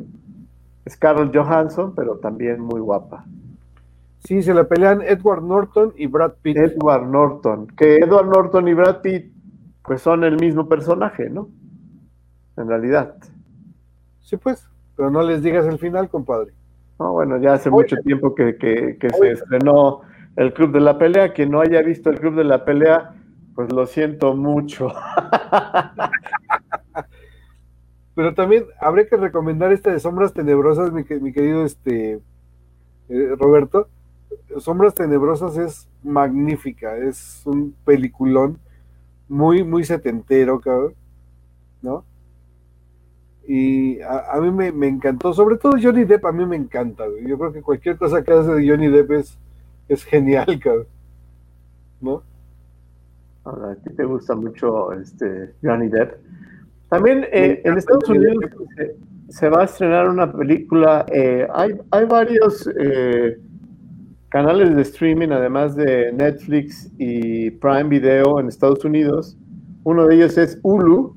Scarlett Johansson, pero también muy guapa. Sí, se la pelean Edward Norton y Brad Pitt. Edward Norton, que Edward Norton y Brad Pitt pues son el mismo personaje, ¿no? En realidad. Sí, pues. Pero no les digas el final, compadre. No, bueno, ya hace mucho tiempo que, se estrenó el Club de la Pelea. Quien no haya visto el Club de la Pelea, pues lo siento mucho. Pero también habría que recomendar esta de Sombras Tenebrosas, mi, mi querido este eh, Roberto. Sombras Tenebrosas es magnífica, es un peliculón muy, muy setentero, cabrón, ¿no? Y a, mí me, encantó, sobre todo Johnny Depp, a mí me encanta. Yo creo que cualquier cosa que hace de Johnny Depp es, es genial, cabrón. ¿No? a ti te gusta mucho este Johnny Depp. También eh, en Estados Unidos se, va a estrenar una película. Eh, hay, hay varios eh, canales de streaming, además de Netflix y Prime Video en Estados Unidos. Uno de ellos es Hulu,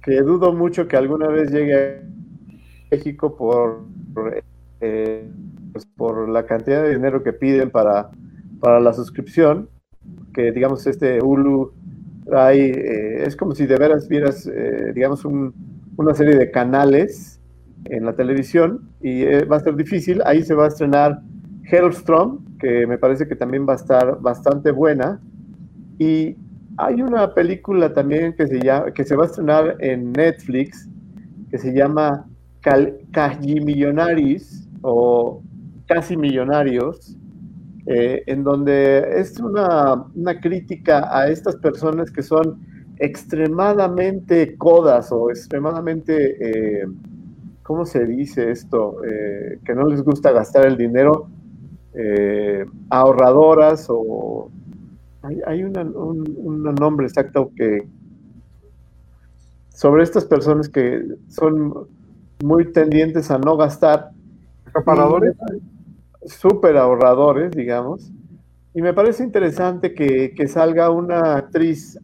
que dudo mucho que alguna vez llegue a México por, eh, pues, por la cantidad de dinero que piden para, para la suscripción, que digamos este Hulu hay, eh, es como si de veras vieras, eh, digamos, una serie de canales en la televisión y va a ser difícil. Ahí se va a estrenar Hellstrom, que me parece que también va a estar bastante buena. Y hay una película también que se, llama, que se va a estrenar en Netflix que se llama Casi Millonarios o Casi Millonarios, eh, en donde es una, crítica a estas personas que son extremadamente codas o extremadamente, eh, ¿cómo se dice esto? Eh, que no les gusta gastar el dinero, ahorradoras o hay, un, nombre exacto que sobre estas personas que son muy tendientes a no gastar. Acaparadores. Súper ahorradores, digamos. Y me parece interesante que, salga una actriz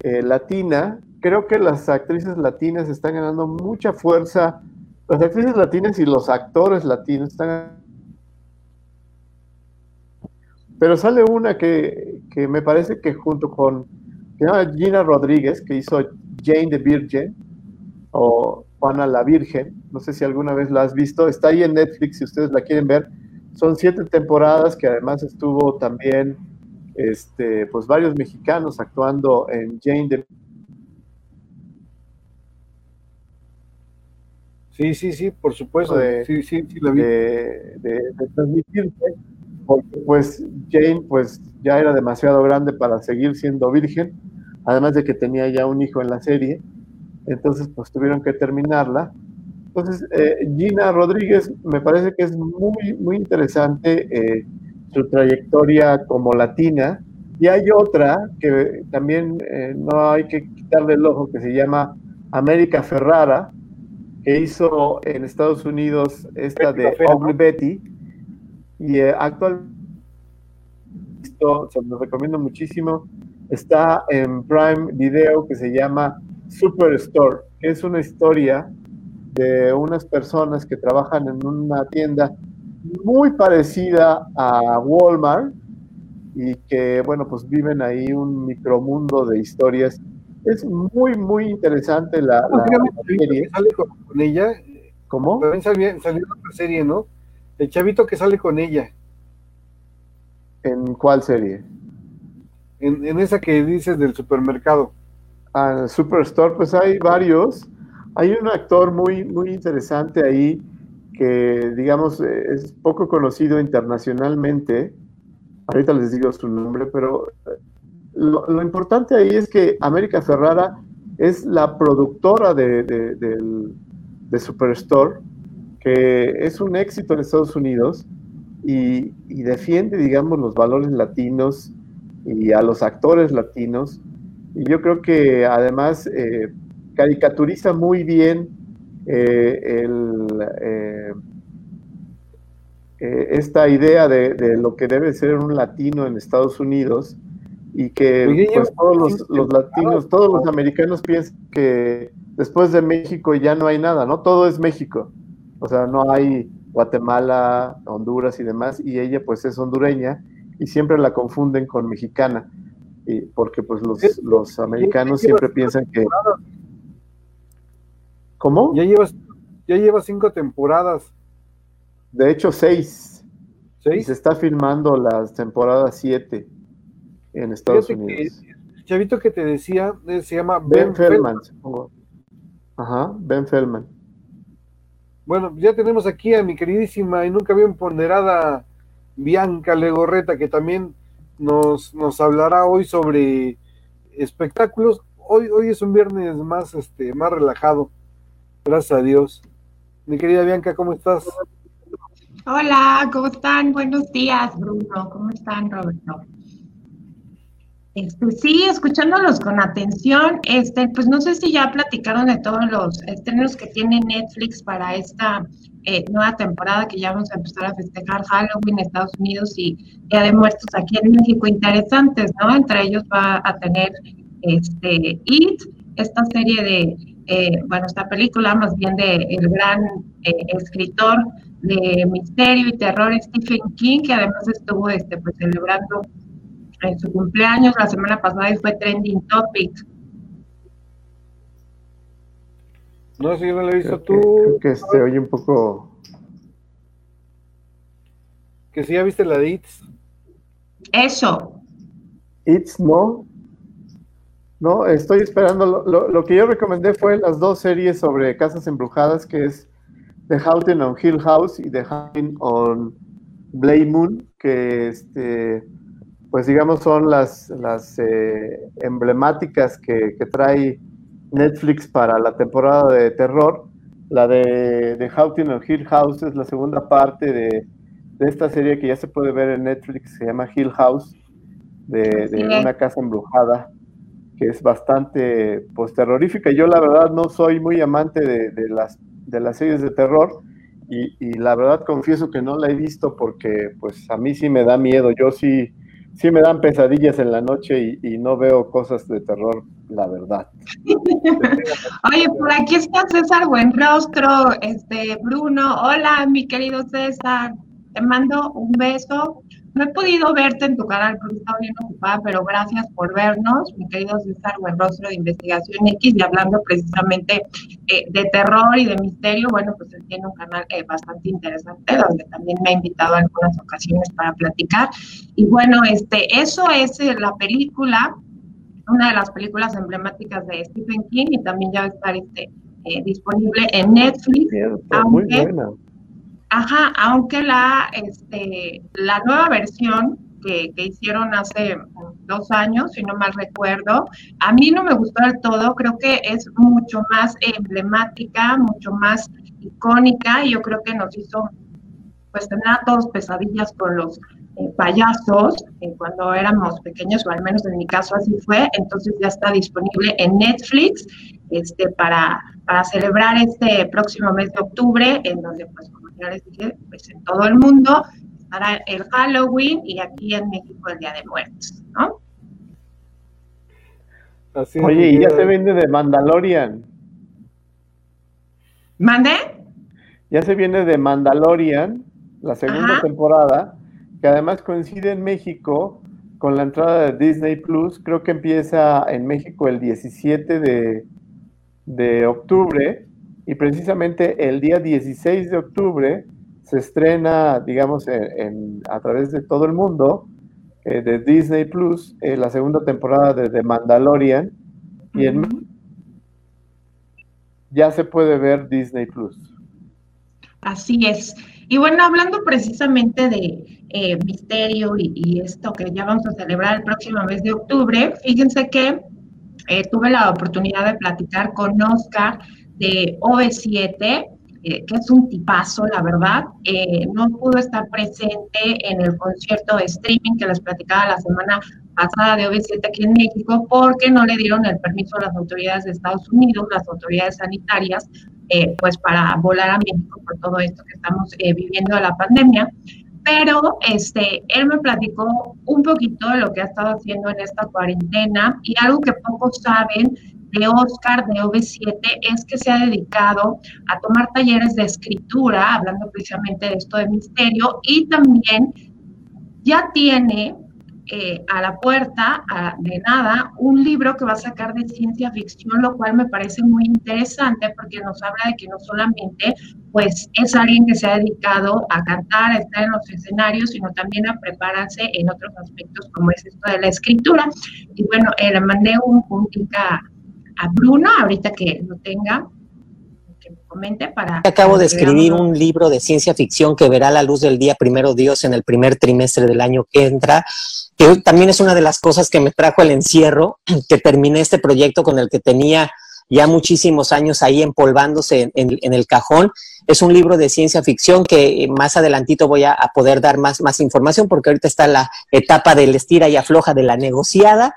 eh, latina. Creo que las actrices latinas están ganando mucha fuerza. Las actrices latinas y los actores latinos están pero sale una que, me parece que junto con Gina Rodríguez, que hizo Jane the Virgin, o Juana la Virgen, no sé si alguna vez la has visto, está ahí en Netflix si ustedes la quieren ver. Son siete temporadas que además estuvo también este, pues varios mexicanos actuando en Jane the Sí, sí, sí, por supuesto. De, sí, sí, sí, la vi. De, de, transmitirse porque pues Jane pues ya era demasiado grande para seguir siendo virgen, además de que tenía ya un hijo en la serie, entonces pues tuvieron que terminarla. Entonces eh, Gina Rodríguez me parece que es muy, muy interesante eh, su trayectoria como latina. Y hay otra que también eh, no hay que quitarle el ojo, que se llama América Ferrara, que hizo en Estados Unidos esta de Ugly Betty, y eh, actualmente, se lo recomiendo muchísimo, está en Prime Video que se llama Superstore, que es una historia de unas personas que trabajan en una tienda muy parecida a Walmart y que, bueno, pues viven ahí un micromundo de historias. Es muy, muy interesante la, la, serie. Sale con, ella. ¿Cómo? También salió, salió otra serie, ¿no? El chavito que sale con ella. ¿En cuál serie? En, en esa que dices del supermercado. Ah, Superstore, pues hay varios. Hay un actor muy, muy interesante ahí que, digamos, eh, es poco conocido internacionalmente. Ahorita les digo su nombre, pero eh, lo, importante ahí es que América Ferrara es la productora de, de, Superstore, que es un éxito en Estados Unidos y, defiende, digamos, los valores latinos y a los actores latinos. Y yo creo que además eh, caricaturiza muy bien eh, eh, eh, esta idea de, lo que debe ser un latino en Estados Unidos y que pues, todos los, latinos, todos los americanos piensan que después de México ya no hay nada, ¿no? Todo es México. O sea, no hay Guatemala, Honduras y demás, y ella pues es hondureña y siempre la confunden con mexicana, y porque pues los, los americanos siempre piensan que ¿Cómo? Ya llevas, ya lleva cinco temporadas. De hecho, seis. ¿Seis? Y se está filmando las temporadas siete en Estados Unidos. el chavito que te decía se llama Ben, Feldman. Ajá, Ben Feldman. Bueno, ya tenemos aquí a mi queridísima y nunca bien ponderada Bianca Legorreta, que también nos, nos hablará hoy sobre espectáculos. Hoy, hoy es un viernes más, este, más relajado. Gracias a Dios. Mi querida Bianca, ¿cómo estás? Hola, ¿cómo están? Buenos días, Bruno. ¿Cómo están, Roberto? Este, sí, escuchándolos con atención, este, pues no sé si ya platicaron de todos los estrenos que tiene Netflix para esta eh, nueva temporada que ya vamos a empezar a festejar Halloween en Estados Unidos y Día de Muertos aquí en México, interesantes, ¿no? Entre ellos va a tener este It, esta serie de eh, bueno, esta película más bien de el gran eh, escritor de misterio y terror Stephen King, que además estuvo este, pues, celebrando en su cumpleaños la semana pasada y fue trending topic. No, si yo no lo he visto tú. creo que se oye un poco. Que si ya viste la de It's. Eso. It's no. No, estoy esperando. Lo, que yo recomendé fue las dos series sobre casas embrujadas, que es The Haunting on Hill House y The Haunting on Blade Moon, que este, pues digamos son las, las eh, emblemáticas que, trae Netflix para la temporada de terror. La de The Haunting on Hill House es la segunda parte de, esta serie que ya se puede ver en Netflix, se llama Hill House, de, de una casa embrujada que es bastante pues, terrorífica. Yo la verdad no soy muy amante de, las, de las series de terror y, la verdad confieso que no la he visto porque pues a mí sí me da miedo. Yo sí, sí me dan pesadillas en la noche y, no veo cosas de terror, la verdad. Oye, por aquí está César Buenrostro, este Bruno. Hola, mi querido César. Te mando un beso. No he podido verte en tu canal porque estaba bien ocupada, pero gracias por vernos, mi querido César Buenrostro de Investigación X, y hablando precisamente eh, de terror y de misterio. Bueno, pues él tiene un canal eh, bastante interesante donde también me ha invitado en algunas ocasiones para platicar. Y bueno, este, eso es eh, la película, una de las películas emblemáticas de Stephen King y también ya va a estar este, disponible en Netflix. Cierto, muy buena Ajá, aunque la, este, la nueva versión que, hicieron hace dos años, si no mal recuerdo, a mí no me gustó del todo, creo que es mucho más emblemática, mucho más icónica y yo creo que nos hizo pues tener todos pesadillas con los eh, payasos eh, cuando éramos pequeños, o al menos en mi caso así fue, entonces ya está disponible en Netflix este, para, para celebrar este próximo mes de octubre, en donde pues pues en todo el mundo estará el Halloween y aquí en México el Día de Muertos, ¿no? Oye, y ya se vende de Mandalorian. ¿Mande? Ya se viene de Mandalorian la segunda temporada, que además coincide en México con la entrada de Disney Plus. Creo que empieza en México el 17 de, de octubre y precisamente el día 16 de octubre se estrena, digamos, a través de todo el mundo, eh, de Disney Plus, eh, la segunda temporada de The Mandalorian, y en, ya se puede ver Disney Plus. Así es. Y bueno, hablando precisamente de eh, misterio y, esto que ya vamos a celebrar el próximo mes de octubre, fíjense que tuve la oportunidad de platicar con Oscar de OV7, eh, que es un tipazo, la verdad. Eh, no pudo estar presente en el concierto de streaming que les platicaba la semana pasada de OV7 aquí en México porque no le dieron el permiso a las autoridades de Estados Unidos, las autoridades sanitarias, eh, pues para volar a México por todo esto que estamos viviendo de la pandemia. Pero este, él me platicó un poquito de lo que ha estado haciendo en esta cuarentena y algo que pocos saben de Oscar de OV7 es que se ha dedicado a tomar talleres de escritura, hablando precisamente de esto de misterio, y también ya tiene eh, a la puerta de nada un libro que va a sacar de ciencia ficción, lo cual me parece muy interesante porque nos habla de que no solamente pues es alguien que se ha dedicado a cantar, a estar en los escenarios, sino también a prepararse en otros aspectos como es esto de la escritura. Y bueno, eh, le mandé un, un a, a Bruno, ahorita que lo tenga, que me comente para... Acabo de escribir un libro de ciencia ficción que verá la luz del día primero Dios en el primer trimestre del año que entra, que también es una de las cosas que me trajo el encierro, que terminé este proyecto con el que tenía ya muchísimos años ahí empolvándose en, el cajón. Es un libro de ciencia ficción que más adelantito voy a, a, poder dar más, más información porque ahorita está la etapa del estira y afloja de la negociada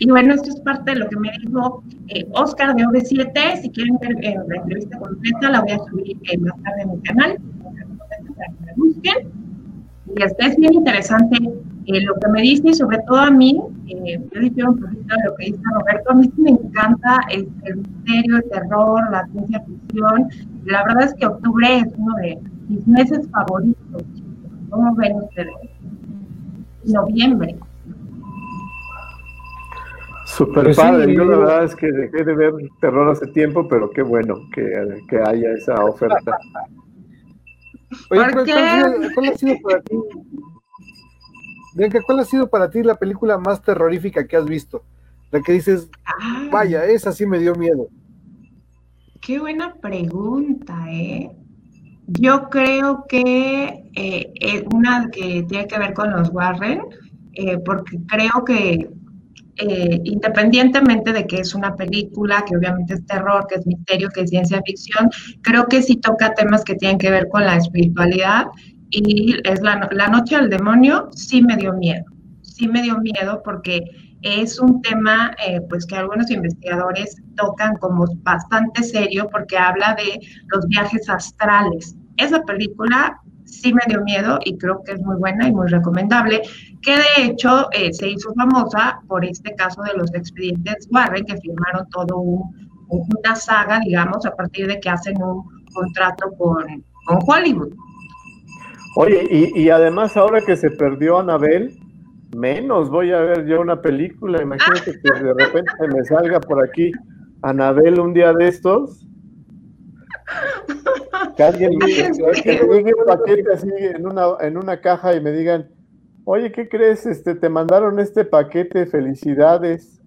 y bueno, esto es parte de lo que me dijo eh, Oscar de OV7. Si quieren ver eh, la entrevista completa, la voy a subir eh, más tarde en mi canal. Y este es bien interesante lo que me dice y sobre todo a mí, yo difiero un poquito de lo que dice Roberto, a mí me encanta el, misterio, el terror, la ciencia ficción. La verdad es que octubre es uno de mis meses favoritos. ¿Cómo ven ustedes? Noviembre. Super pues padre, yo la verdad es que dejé de ver terror hace tiempo, pero qué bueno que, que haya esa oferta. Oye, ¿cuál, ha sido, para ti? ¿cuál ha sido para ti la película más terrorífica que has visto? La que dices, ah. vaya, esa sí me dio miedo. Qué buena pregunta, ¿eh? Yo creo que eh, eh, una que tiene que ver con los Warren, eh, porque creo que eh, independientemente de que es una película, que obviamente es terror, que es misterio, que es ciencia ficción, creo que sí toca temas que tienen que ver con la espiritualidad y es la, noche del demonio, sí me dio miedo, sí me dio miedo porque es un tema eh, pues que algunos investigadores tocan como bastante serio porque habla de los viajes astrales. Esa película sí me dio miedo y creo que es muy buena y muy recomendable, que de hecho eh, se hizo famosa por este caso de los expedientes Warren, que firmaron todo una saga, digamos, a partir de que hacen un contrato con, Hollywood. Oye, y, y, además ahora que se perdió Anabel, menos voy a ver yo una película, imagínate que de repente me salga por aquí Anabel un día de estos que alguien me, un paquete así en una, en una caja y me digan, oye, ¿qué crees? Este, te mandaron este paquete, felicidades.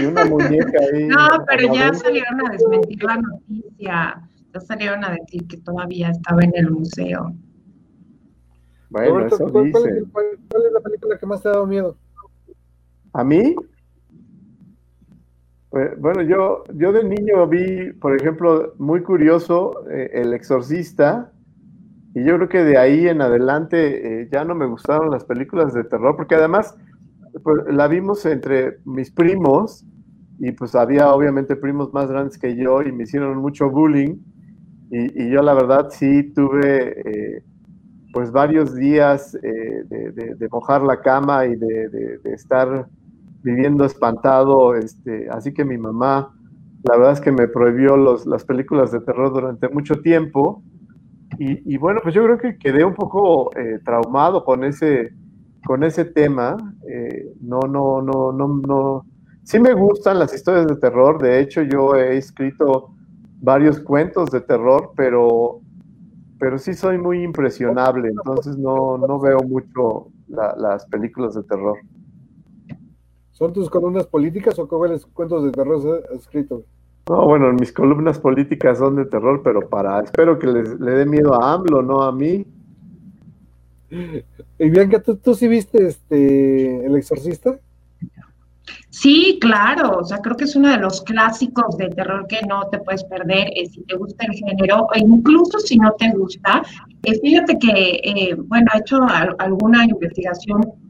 Y una muñeca ahí. No, pero ya salieron a desmentir la noticia. Ya salieron a decir que todavía estaba en el museo. Bueno, eso ¿cuál, dice. ¿cuál, ¿Cuál es la película que más te ha dado miedo? ¿A mí? Pues, bueno, yo, yo de niño vi, por ejemplo, muy curioso, eh, El Exorcista, y yo creo que de ahí en adelante eh, ya no me gustaron las películas de terror, porque además pues, la vimos entre mis primos, y pues había obviamente primos más grandes que yo, y me hicieron mucho bullying, y, yo la verdad sí tuve eh, pues varios días de, mojar la cama y de estar viviendo espantado, este, así que mi mamá, la verdad es que me prohibió los, las películas de terror durante mucho tiempo, Y, bueno, pues yo creo que quedé un poco eh, traumado con ese, con ese tema. Eh, no, no, no, no, no. Sí me gustan las historias de terror. De hecho, yo he escrito varios cuentos de terror, pero, pero sí soy muy impresionable. Entonces no, no veo mucho las películas de terror. ¿Son tus columnas políticas o cuáles cuentos de terror has escrito? No, bueno, mis columnas políticas son de terror, pero para, espero que le dé miedo a AMLO, no a mí. Y Bianca, ¿tú, ¿tú sí viste este El Exorcista? Sí, claro, o sea, creo que es uno de los clásicos de terror que no te puedes perder eh, si te gusta el género, o incluso si no te gusta. Eh, fíjate que, eh, bueno, he hecho alguna investigación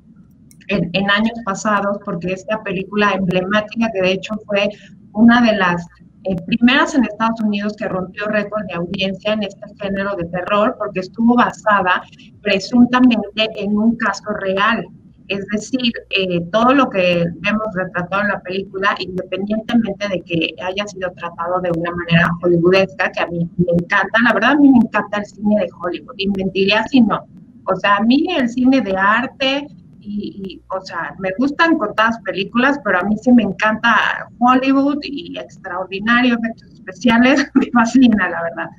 en, en, años pasados, porque esta película emblemática, que de hecho fue una de las eh, primeras en Estados Unidos que rompió récord de audiencia en este género de terror porque estuvo basada presuntamente en un caso real. Es decir, eh, todo lo que vemos retratado en la película, independientemente de que haya sido tratado de una manera hollywoodesca, que a mí me encanta, la verdad a mí me encanta el cine de Hollywood, y mentiría si no. O sea, a mí el cine de arte, y, o sea, me gustan contadas películas, pero a mí sí me encanta Hollywood y extraordinarios efectos especiales, me fascina, la verdad.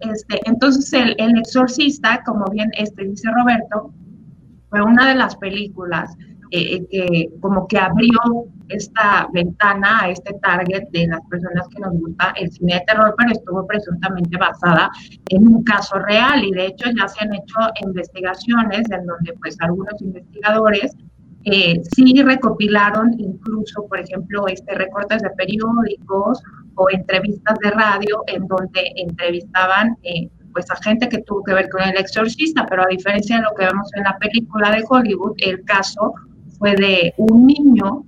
Este, entonces, el, el Exorcista, como bien este dice Roberto, fue una de las películas eh, eh, que como que abrió esta ventana a este target de las personas que nos gusta el cine de terror, pero estuvo presuntamente basada en un caso real. Y de hecho ya se han hecho investigaciones en donde pues algunos investigadores eh, sí recopilaron incluso, por ejemplo, este recortes de periódicos o entrevistas de radio en donde entrevistaban pues a gente que tuvo que ver con el exorcista, pero a diferencia de lo que vemos en la película de Hollywood, el caso fue de un niño,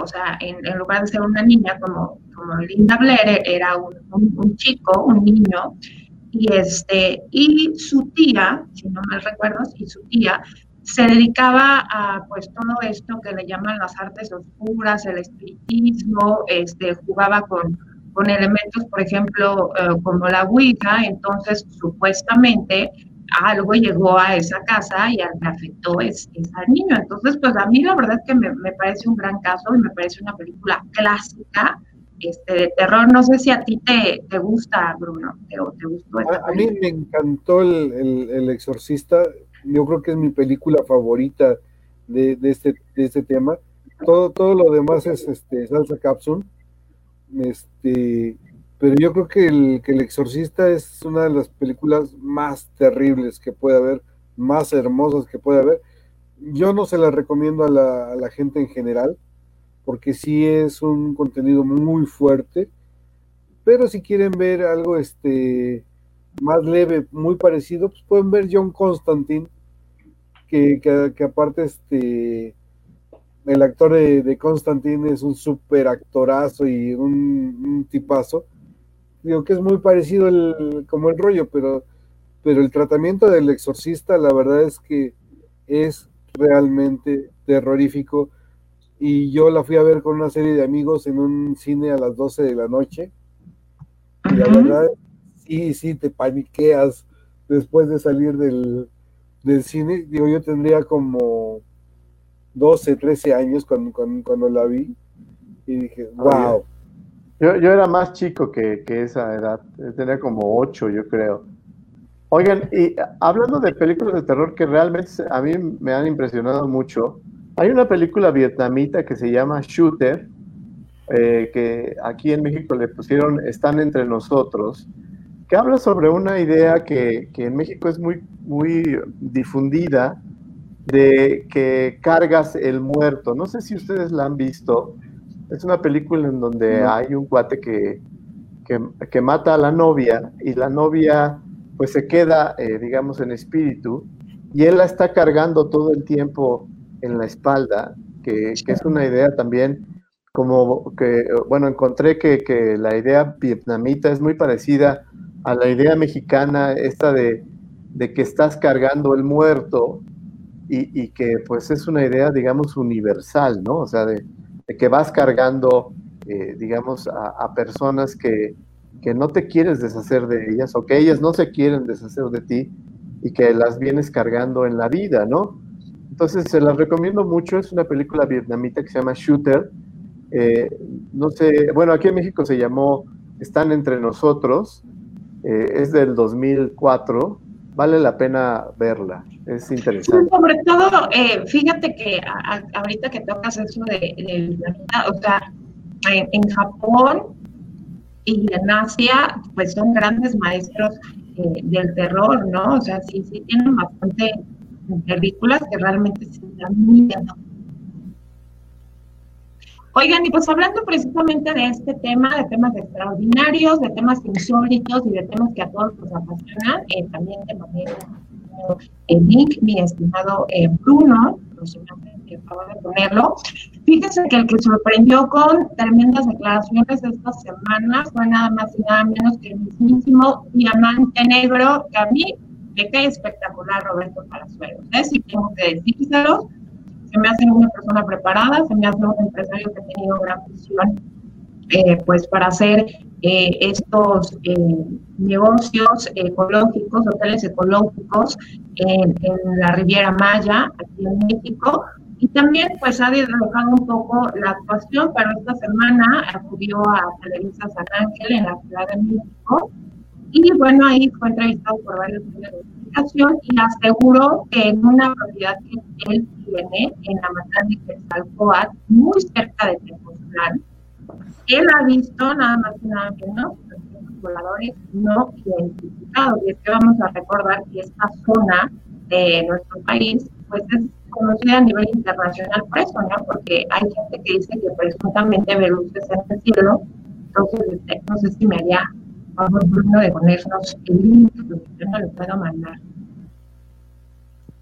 o sea, en, lugar de ser una niña como, como Linda Blair, era un, un, chico, un niño, y, este, y su tía, si no me recuerdo, y su tía se dedicaba a pues todo esto que le llaman las artes oscuras, el espiritismo, este, jugaba con, con elementos, por ejemplo, eh, como la Ouija, entonces supuestamente algo llegó a esa casa y le afectó es, es, al niño. Entonces, pues a mí la verdad es que me, parece un gran caso y me parece una película clásica este, de terror. No sé si a ti te, te gusta, Bruno, te, te gustó a, mí me encantó el, el, Exorcista. Yo creo que es mi película favorita de, de, este, de este tema. Todo, todo lo demás es este, salsa capsule. Este, pero yo creo que el, que el Exorcista es una de las películas más terribles que puede haber, más hermosas que puede haber. Yo no se la recomiendo a la, gente en general, porque sí es un contenido muy fuerte, pero si quieren ver algo este más leve, muy parecido, pues pueden ver John Constantine, que, que, aparte este el actor de, Constantine es un súper actorazo y un tipazo digo que es muy parecido el, como el rollo, pero, pero el tratamiento del exorcista, la verdad es que es realmente terrorífico. Y yo la fui a ver con una serie de amigos en un cine a las 12 de la noche. Y la verdad, sí, sí, te paniqueas después de salir del, cine. Digo, yo tendría como 12, 13 años cuando, cuando, la vi. Y dije, wow. Yo, yo era más chico que, que, esa edad, tenía como ocho, yo creo. Oigan, y hablando de películas de terror que realmente a mí me han impresionado mucho, hay una película vietnamita que se llama Shooter, eh, que aquí en México le pusieron Están entre nosotros, que habla sobre una idea que, que en México es muy, muy difundida de que cargas el muerto. No sé si ustedes la han visto. Es una película en donde hay un cuate que, que, mata a la novia y la novia pues se queda, eh, digamos, en espíritu y él la está cargando todo el tiempo en la espalda, que, es una idea también como que, bueno, encontré que, que, la idea vietnamita es muy parecida a la idea mexicana, esta de, de que estás cargando el muerto y, y, que pues es una idea, digamos, universal, ¿no? O sea, de, de que vas cargando, eh, digamos, a, personas que, que no te quieres deshacer de ellas o que ellas no se quieren deshacer de ti y que las vienes cargando en la vida, ¿no? Entonces se las recomiendo mucho, es una película vietnamita que se llama Shooter, eh, no sé, bueno, aquí en México se llamó Están entre nosotros, eh, es del 2004, vale la pena verla, es interesante. sobre todo, eh, fíjate que ahorita que tocas eso de, o sea, en, Japón y en Asia, pues son grandes maestros del terror, ¿no? O sea, sí, sí tienen bastante películas que realmente se dan bien. Oigan, y pues hablando precisamente de este tema, de temas extraordinarios, de temas insólitos y de temas que a todos nos apasionan, eh, también de manera eh, Nick, mi estimado eh, Bruno, que acabo de ponerlo, fíjense que el que sorprendió con tremendas declaraciones estas semanas fue nada más y nada menos que el mismísimo diamante negro, que a mí me cae espectacular Roberto Palazuelos, ¿eh? si tengo que decírselo, se me hace una persona preparada, se me hace un empresario que ha tenido gran visión eh, pues para hacer eh, estos eh, negocios ecológicos, hoteles ecológicos en, la Riviera Maya, aquí en México, y también pues ha dejado un poco la actuación, pero esta semana acudió a Televisa San Ángel en la Ciudad de México, y bueno, ahí fue entrevistado por varios medios de comunicación y aseguró que en una propiedad que él tiene en la maternidad de Quetzalcoatl, muy cerca de Tepoztlán, él ha visto nada más y nada menos voladores no identificados. Y es que vamos a recordar que esta zona de nuestro país, pues es conocida a nivel internacional por eso, ¿no? Porque hay gente que dice que presuntamente ve luces en el cielo. Entonces, este, no sé si me haría favor, Bruno, de ponernos el link, porque yo no lo puedo mandar.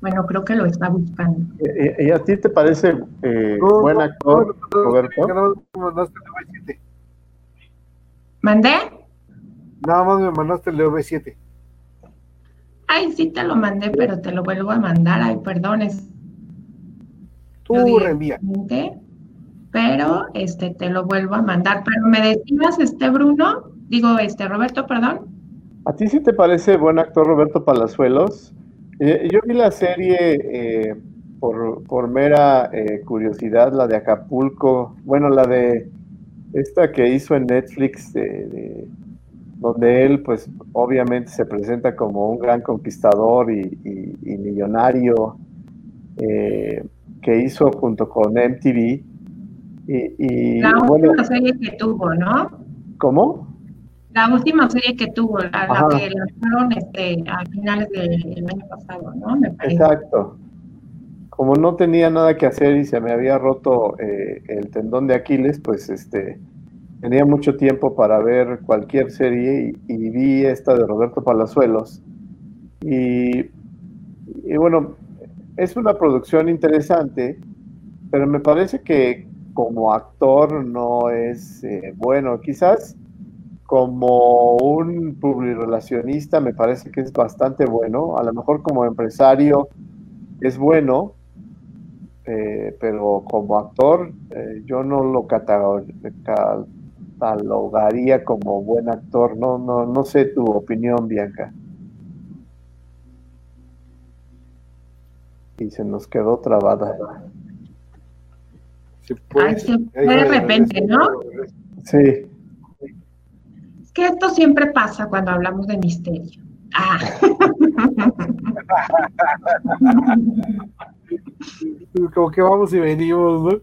Bueno, creo que lo está buscando. ¿Y, a ti te parece eh, buen actor, Roberto? ¿Mandé? Nada más me mandaste el de OV7. Ay, sí te lo mandé, pero te lo vuelvo a mandar. Ay, perdones. Tú reenvía. Pero este te lo vuelvo a mandar. Pero me decías, este Bruno, digo, este Roberto, perdón. ¿A ti sí te parece buen actor Roberto Palazuelos? Eh, yo vi la serie eh, por, por, mera eh, curiosidad, la de Acapulco, bueno, la de esta que hizo en Netflix, de, donde él pues obviamente se presenta como un gran conquistador y, millonario, que hizo junto con MTV. Y, la última serie que tuvo, ¿no? ¿Cómo? La última serie que tuvo, la, que lanzaron este, a finales del año pasado, ¿no? Exacto. Como no tenía nada que hacer y se me había roto eh, el tendón de Aquiles, pues este tenía mucho tiempo para ver cualquier serie y, vi esta de Roberto Palazuelos. Y, y, bueno, es una producción interesante, pero me parece que como actor no es eh, bueno. Quizás como un publirelacionista me parece que es bastante bueno. A lo mejor como empresario es bueno, eh, pero como actor eh, yo no lo catalogaría como buen actor. No, no, no sé tu opinión, Bianca. Y se nos quedó trabada. Ay, se fue de repente, ¿no? Sí que esto siempre pasa cuando hablamos de misterio. Ah. Como que vamos y venimos, ¿no?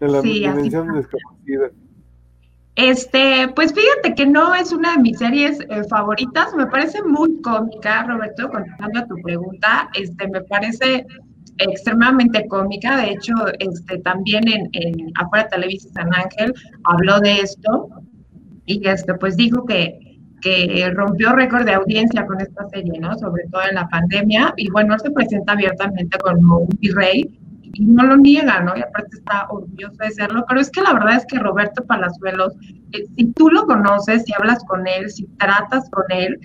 De la dimensión desconocida. Este, pues fíjate que no es una de mis series eh, favoritas, me parece muy cómica, Roberto, contestando a tu pregunta, este, me parece extremadamente cómica, de hecho, este, también en, en Afuera Televisa San Ángel habló de esto, y este, pues dijo que, que rompió récord de audiencia con esta serie, ¿no? Sobre todo en la pandemia. Y bueno, él se presenta abiertamente como un virrey y no lo niega, ¿no? Y aparte está orgulloso de serlo. Pero es que la verdad es que Roberto Palazuelos, eh, si tú lo conoces, si hablas con él, si tratas con él,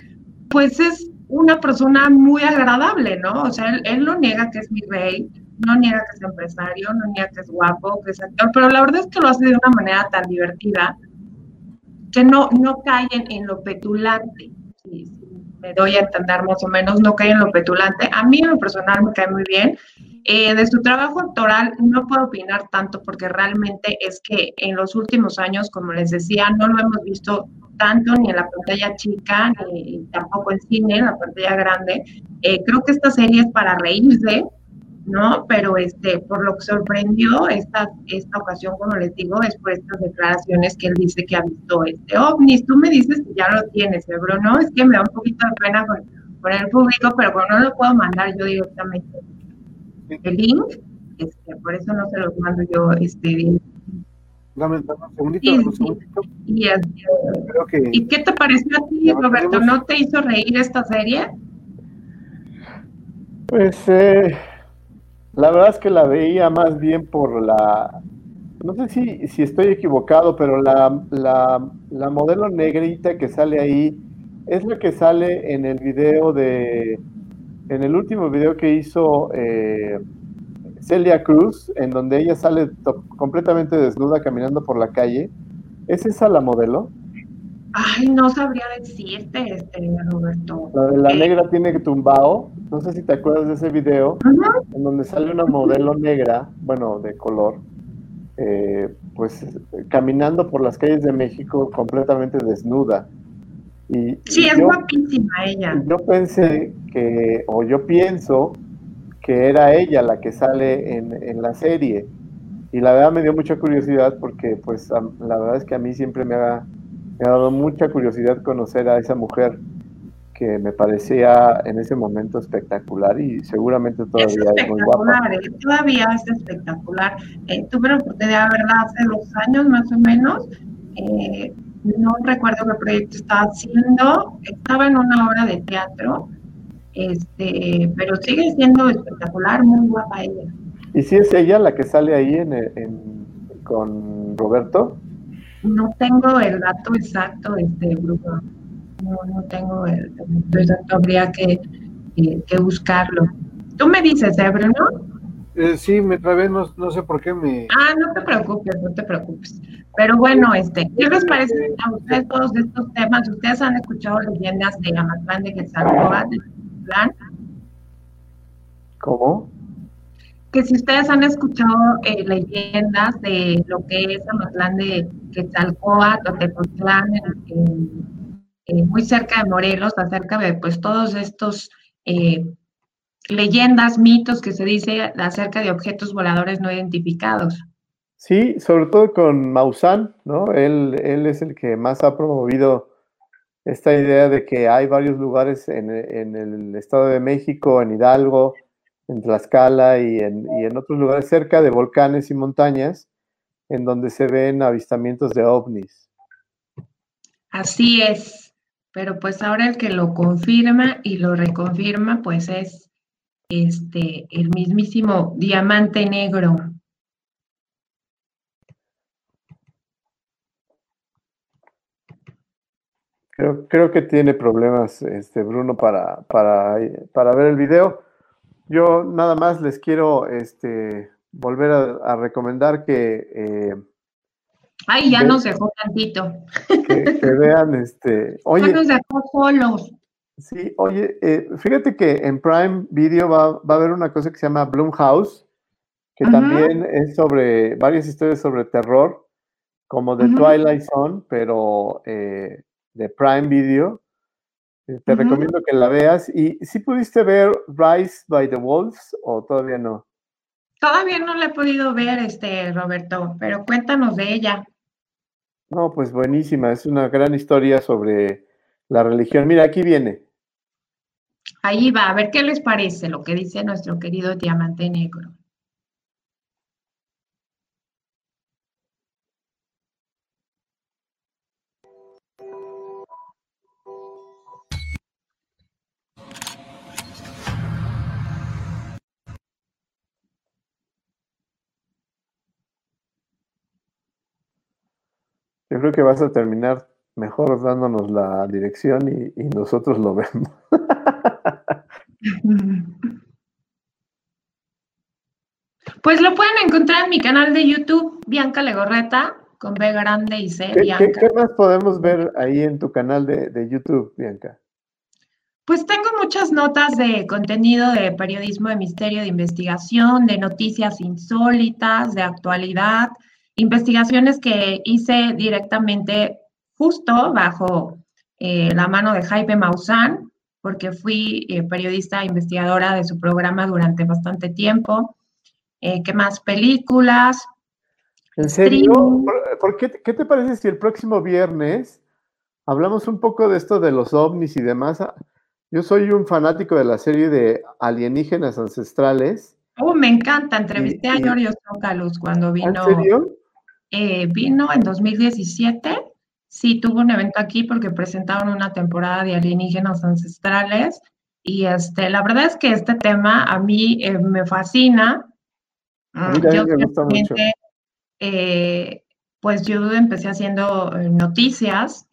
pues es una persona muy agradable, ¿no? O sea, él, él no niega que es mi rey, no niega que es empresario, no niega que es guapo, que es actor, pero la verdad es que lo hace de una manera tan divertida que no, no caen en lo petulante. me doy a entender más o menos, no caen en lo petulante. A mí en lo personal me cae muy bien. Eh, de su trabajo actoral no puedo opinar tanto porque realmente es que en los últimos años, como les decía, no lo hemos visto tanto ni en la pantalla chica, ni tampoco en cine, en la pantalla grande. Eh, creo que esta serie es para reírse, ¿no? Pero este, por lo que sorprendió esta, esta ocasión, como les digo, es por estas declaraciones que él dice que ha visto este ovnis. Tú me dices que ya lo tienes, ¿eh, Bruno, es que me da un poquito de pena con, el público, pero como no lo puedo mandar yo directamente el link, este, por eso no se los mando yo este, Dame, un segundito, un segundito. Y, ¿Y qué te pareció a ti, Roberto? ¿No te hizo reír esta serie? Pues eh, la verdad es que la veía más bien por la... No sé si, si estoy equivocado, pero la, la, la modelo negrita que sale ahí es la que sale en el video de... En el último video que hizo... Eh, Celia Cruz, en donde ella sale completamente desnuda caminando por la calle. ¿Es esa la modelo? Ay, no sabría decirte, este, Roberto. La de la eh, negra tiene tumbao. No sé si te acuerdas de ese video, en donde sale una modelo negra, bueno, de color, eh, pues caminando por las calles de México completamente desnuda. Y, sí, es guapísima ella. Yo pensé que, o yo pienso que era ella la que sale en, la serie. Y la verdad me dio mucha curiosidad porque pues la verdad es que a mí siempre me ha, dado mucha curiosidad conocer a esa mujer que me parecía en ese momento espectacular y seguramente todavía es, muy guapa. Eh, todavía es espectacular. Eh, tuve la oportunidad de verla hace dos años más o menos. Eh, no recuerdo qué proyecto estaba haciendo. Estaba en una obra de teatro este, pero sigue siendo espectacular, muy guapa ella. ¿Y si es ella la que sale ahí en, con Roberto? No tengo el dato exacto, este Bruno. No, no tengo el dato exacto, habría que, eh, que buscarlo. Tú me dices, ¿eh, Bruno? Eh, sí, me trabé, no, no, sé por qué me... Ah, no te preocupes, no te preocupes. Pero bueno, este, ¿qué les parece a ustedes todos estos temas? ¿Ustedes han escuchado leyendas de Amatlán de Quetzalcóatl? ¿Cómo? Que si ustedes han escuchado eh, leyendas de lo que es Amatlán de Quetzalcóatl o Tepoztlán, muy cerca de Morelos, acerca de pues todos estos eh, leyendas, mitos que se dice acerca de objetos voladores no identificados. Sí, sobre todo con Maussan, ¿no? Él, él es el que más ha promovido esta idea de que hay varios lugares en, el Estado de México, en Hidalgo, en Tlaxcala y en, y en, otros lugares cerca de volcanes y montañas, en donde se ven avistamientos de ovnis. Así es, pero pues ahora el que lo confirma y lo reconfirma, pues es este el mismísimo diamante negro. Creo, creo que tiene problemas este Bruno para, para, para ver el video. Yo nada más les quiero este, volver a, recomendar que... Eh, Ay, ya nos dejó tantito. Que, vean, este... Oye, ya nos dejó solos. Sí, oye, eh, fíjate que en Prime Video va, va, a haber una cosa que se llama House que también es sobre varias historias sobre terror, como de Twilight Zone, pero eh, de Prime Video. Eh, te recomiendo que la veas. ¿Y si pudiste ver Rise by the Wolves o todavía no? Todavía no la he podido ver, este, Roberto, pero cuéntanos de ella. No, pues buenísima, es una gran historia sobre la religión. Mira, aquí viene. Ahí va, a ver qué les parece lo que dice nuestro querido Diamante Negro. Yo creo que vas a terminar mejor dándonos la dirección y, nosotros lo vemos. Pues lo pueden encontrar en mi canal de YouTube, Bianca Legorreta, con B grande y C, ¿Qué, Bianca. ¿qué, qué más podemos ver ahí en tu canal de, de YouTube, Bianca? Pues tengo muchas notas de contenido de periodismo de misterio, de investigación, de noticias insólitas, de actualidad, investigaciones que hice directamente justo bajo eh, la mano de Jaime Maussan, porque fui eh, periodista investigadora de su programa durante bastante tiempo. Eh, ¿Qué más? Películas. ¿En serio? streaming. ¿Por, por qué, qué te parece si el próximo viernes hablamos un poco de esto de los ovnis y demás? Yo soy un fanático de la serie de alienígenas ancestrales. Oh, me encanta. Entrevisté Y- a Giorgio Tsoukalos cuando ¿En vino. serio? Eh, vino en 2017. Sí, tuvo un evento aquí porque presentaron una temporada de alienígenas ancestrales. Y este, la verdad es que este tema a mí eh, me fascina. A mí también Yo me gusta mucho. simplemente, eh, pues yo empecé haciendo eh, noticias,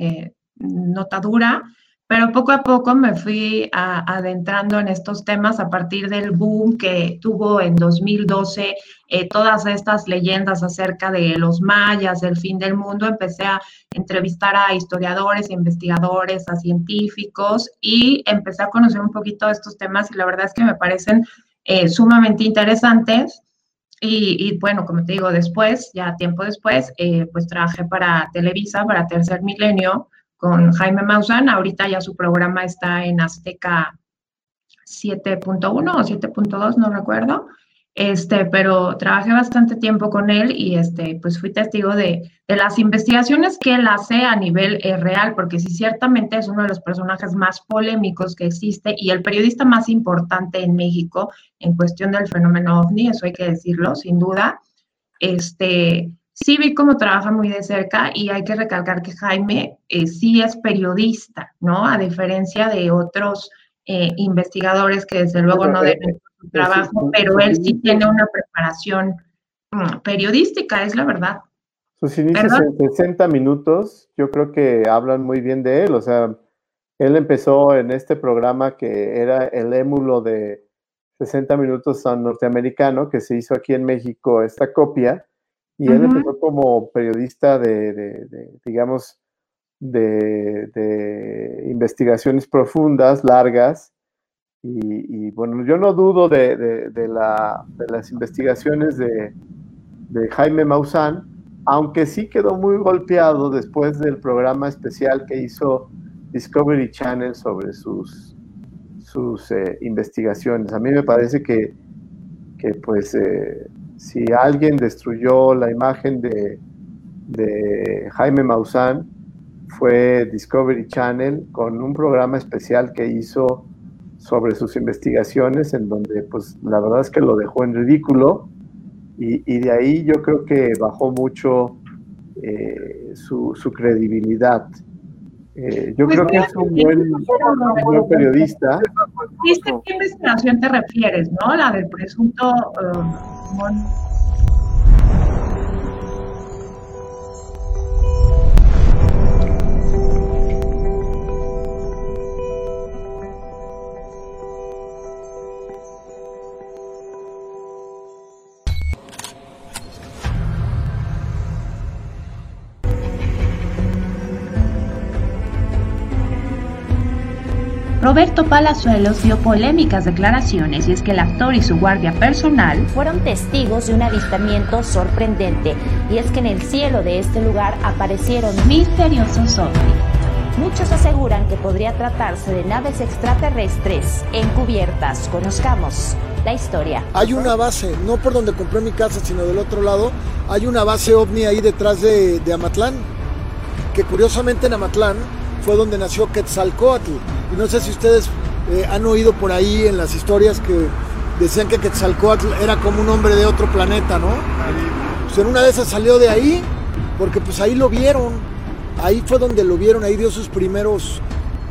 notadura, pero poco a poco me fui adentrando en estos temas a partir del boom que tuvo en 2012 eh, todas estas leyendas acerca de los mayas, del fin del mundo. Empecé a entrevistar a historiadores, investigadores, a científicos y empecé a conocer un poquito estos temas y la verdad es que me parecen eh, sumamente interesantes. Y, y, bueno, como te digo, después, ya tiempo después, eh, pues trabajé para Televisa, para Tercer Milenio, con Jaime Maussan. Ahorita ya su programa está en Azteca 7.1 o 7.2, no recuerdo. Este, pero trabajé bastante tiempo con él y este, pues fui testigo de, de las investigaciones que él hace a nivel eh, real, porque sí, ciertamente es uno de los personajes más polémicos que existe y el periodista más importante en México en cuestión del fenómeno ovni, eso hay que decirlo, sin duda. Este, sí vi cómo trabaja muy de cerca y hay que recalcar que Jaime eh, sí es periodista, ¿no? A diferencia de otros eh, investigadores que desde luego no deben su trabajo, pero él sí tiene una preparación mm, periodística, es la verdad. Sus inicios ¿Perdón? en 60 minutos, yo creo que hablan muy bien de él. O sea, él empezó en este programa que era el émulo de 60 minutos a norteamericano, que se hizo aquí en México esta copia, y él Ujú. empezó como periodista de, de- de, digamos, de, de investigaciones profundas, largas, y, y, bueno, yo no dudo de, de- de la- de las investigaciones de, de Jaime Maussan, aunque sí quedó muy golpeado después del programa especial que hizo Discovery Channel sobre sus, sus eh, investigaciones. A mí me parece que, que pues, eh, si alguien destruyó la imagen de, de Jaime Maussan, fue Discovery Channel con un programa especial que hizo sobre sus investigaciones, en donde pues la verdad es que lo dejó en ridículo y, y de ahí yo creo que bajó mucho eh, su, su credibilidad. Eh, yo Pues creo que es un buen, un buen periodista. ¿Viste qué investigación te refieres, no? La del presunto eh, Roberto Palazuelos dio polémicas declaraciones y es que el actor y su guardia personal fueron testigos de un avistamiento sorprendente y es que en el cielo de este lugar aparecieron misteriosos ovnis. Muchos aseguran que podría tratarse de naves extraterrestres encubiertas. Conozcamos la historia. Hay una base, no por donde compré mi casa, sino del otro lado, hay una base ovni ahí detrás de, de Amatlán, que curiosamente en Amatlán fue donde nació Quetzalcoatl. Y no sé si ustedes eh, han oído por ahí en las historias que decían que Quetzalcoatl era como un hombre de otro planeta, ¿no? Pues en una de esas salió de ahí, porque pues ahí lo vieron. Ahí fue donde lo vieron, ahí dio sus primeros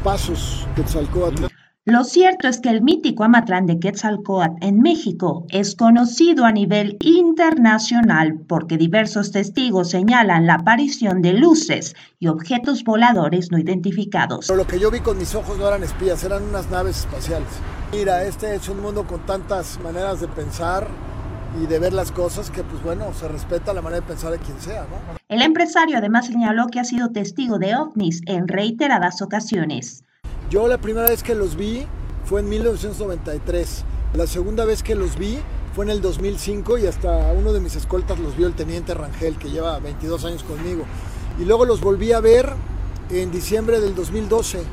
pasos Quetzalcoatl. Lo cierto es que el mítico Amatlán de Quetzalcoatl en México es conocido a nivel internacional porque diversos testigos señalan la aparición de luces y objetos voladores no identificados. Pero lo que yo vi con mis ojos no eran espías, eran unas naves espaciales. Mira, este es un mundo con tantas maneras de pensar y de ver las cosas que, pues bueno, se respeta la manera de pensar de quien sea, ¿no? El empresario además señaló que ha sido testigo de ovnis en reiteradas ocasiones. Yo la primera vez que los vi fue en 1993. La segunda vez que los vi fue en el 2005 y hasta uno de mis escoltas los vio el teniente Rangel, que lleva 22 años conmigo. Y luego los volví a ver en diciembre del 2012.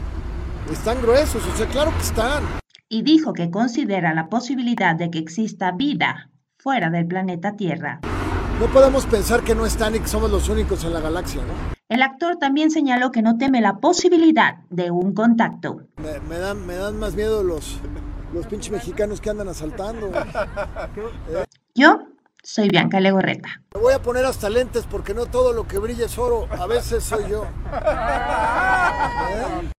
Están gruesos, o sea, claro que están. Y dijo que considera la posibilidad de que exista vida fuera del planeta Tierra. No podemos pensar que no están y que somos los únicos en la galaxia, ¿no? El actor también señaló que no teme la posibilidad de un contacto. Me, me dan, me dan más miedo los, los pinches mexicanos que andan asaltando. ¿Eh? Yo soy Bianca Legorreta. Me voy a poner hasta lentes porque no todo lo que brilla es oro. A veces soy yo. ¿Eh?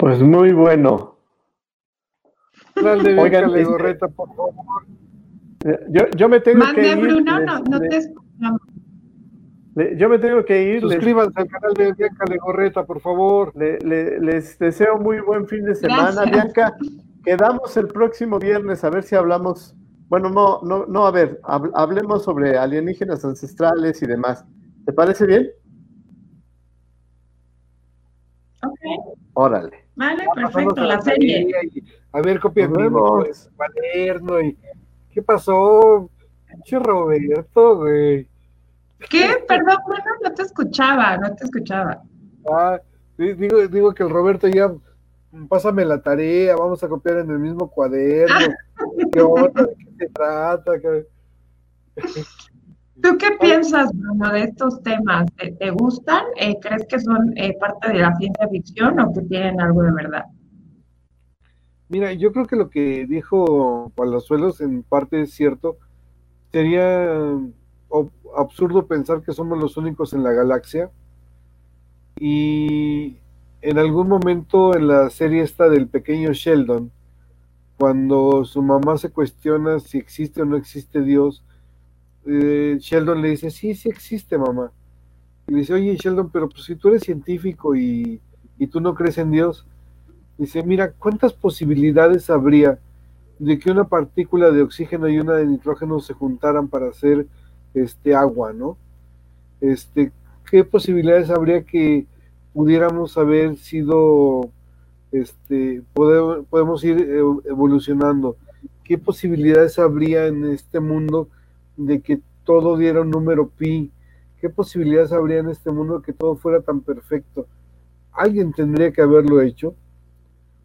Pues muy bueno. Dale, Oigan, Legorreta, por favor. Yo, yo me tengo Mande, que ir. Bruno, les- no, no les- te escuchamos. le- yo me tengo que ir. les- Suscríbanse al canal de Bianca Legorreta, por favor. le- le- les deseo muy buen fin de semana. Gracias. Bianca, quedamos el próximo viernes a ver si hablamos. Bueno, no, no, no, a ver, hab- hablemos sobre alienígenas ancestrales y demás. ¿Te parece bien? Ok, Órale. Vale, perfecto, la serie. y- a ver, copia vemos. pues, cuaderno y ¿qué pasó? Che Roberto, güey. ¿Qué? Perdón, bueno, no te escuchaba, no te escuchaba. Ah, di- digo, digo que el Roberto ya pásame la tarea, vamos a copiar en el mismo cuaderno. ¿Qué onda? ¿De qué se trata? ¿Qué- ¿Tú qué piensas, Bruno, de estos temas? ¿Te, te gustan? Eh, ¿Crees que son eh, parte de la ciencia ficción o que tienen algo de verdad? Mira, yo creo que lo que dijo Palazuelos en parte es cierto. Sería absurdo pensar que somos los únicos en la galaxia. Y en algún momento en la serie esta del pequeño Sheldon, cuando su mamá se cuestiona si existe o no existe Dios, eh, Sheldon le dice, sí, sí existe, mamá. Y dice, oye, Sheldon, pero pues si tú eres científico y, y tú no crees en Dios, Dice, mira, ¿cuántas posibilidades habría de que una partícula de oxígeno y una de nitrógeno se juntaran para hacer este agua, ¿no? Este, ¿qué posibilidades habría que pudiéramos haber sido este pode- podemos ir eh, evolucionando? ¿Qué posibilidades habría en este mundo de que todo diera un número pi? ¿Qué posibilidades habría en este mundo de que todo fuera tan perfecto? Alguien tendría que haberlo hecho.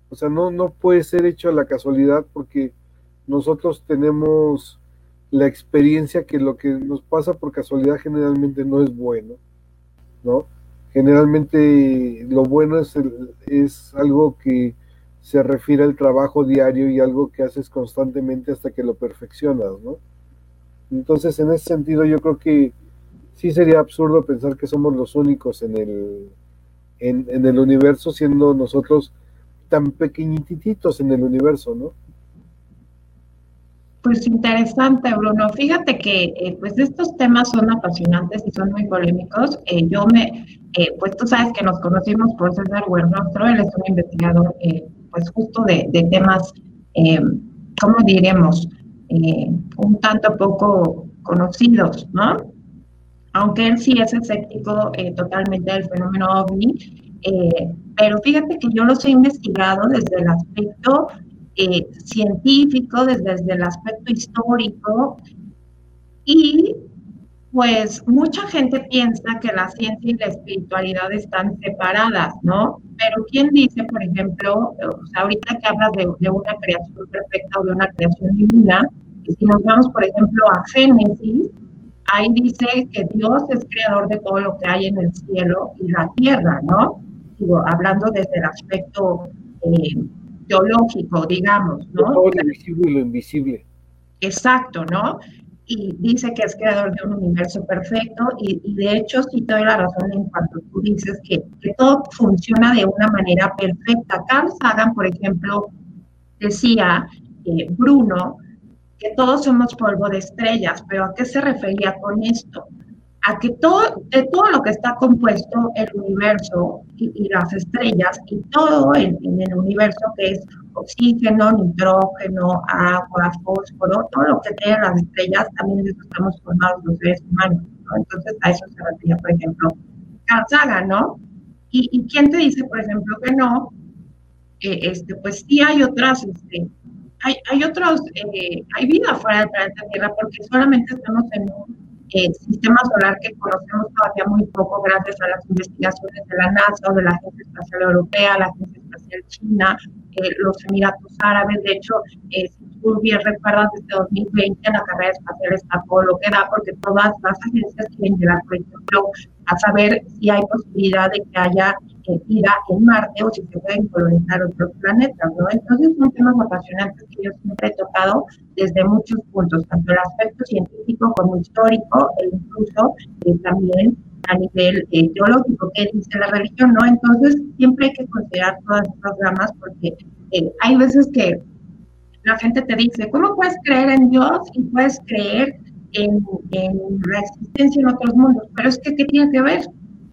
O sea, no, no puede ser hecho a la casualidad porque nosotros tenemos la experiencia que lo que nos pasa por casualidad generalmente no es bueno, ¿no? Generalmente lo bueno es, es algo que se refiere al trabajo diario y algo que haces constantemente hasta que lo perfeccionas, ¿no? Entonces, en ese sentido, yo creo que sí sería absurdo pensar que somos los únicos en el, en, el universo, siendo nosotros tan pequeñititos en el universo, ¿no? Pues interesante, Bruno. Fíjate que eh, pues estos temas son apasionantes y son muy polémicos. Eh, yo me, eh, pues tú sabes que nos conocimos por César Huernostro, él es un investigador eh, pues justo de, de temas, ¿cómo diremos? Eh, un tanto poco conocidos, ¿no? Aunque él sí es escéptico eh, totalmente del fenómeno ovni, eh, pero fíjate que yo los he investigado desde el aspecto científico, desde, desde el aspecto histórico, y pues mucha gente piensa que la ciencia y la espiritualidad están separadas, ¿no? Pero ¿quién dice, por ejemplo, o sea, ahorita que hablas de, de una creación perfecta o de una creación divina, y si nos vamos, por ejemplo, a Génesis, ahí dice que Dios es creador de todo lo que hay en el cielo y la tierra, ¿no? Digo, hablando desde el aspecto eh, teológico, digamos, ¿no? Todo lo visible y lo invisible. Exacto, ¿no? Y dice que es creador de un universo perfecto y, de hecho sí te doy la razón en cuanto tú dices que, que todo funciona de una manera perfecta. Carl Sagan, por ejemplo, decía, eh, Bruno, que todos somos polvo de estrellas, pero ¿a qué se refería con esto? a que todo, de todo lo que está compuesto el universo y, las estrellas y todo en, el universo que es oxígeno, nitrógeno, agua, fósforo, todo lo que tienen las estrellas, también estamos formados los seres humanos, ¿no? Entonces a eso se refiere, por ejemplo, Carl ¿no? Y, y, quién te dice, por ejemplo, que no, eh, este, pues sí hay otras, este, hay, hay otros, eh, hay vida fuera del planeta Tierra porque solamente estamos en un eh, sistema solar que conocemos todavía muy poco gracias a las investigaciones de la NASA o de la Agencia Espacial Europea, la Agencia Espacial China, eh, los Emiratos Árabes. De hecho, eh, si tú bien recuerdas, desde 2020 la carrera espacial está todo lo que da, porque todas las agencias quieren llegar, por ejemplo, a saber si hay posibilidad de que haya vida en Marte o si se pueden colonizar otros planetas, ¿no? Entonces son temas apasionantes que yo siempre he tocado desde muchos puntos, tanto el aspecto científico como histórico e incluso eh, también a nivel teológico, que dice la religión, ¿no? Entonces siempre hay que considerar todas estas ramas porque eh, hay veces que la gente te dice, ¿cómo puedes creer en Dios y puedes creer en, en la existencia en otros mundos? Pero es que, ¿qué tiene que ver?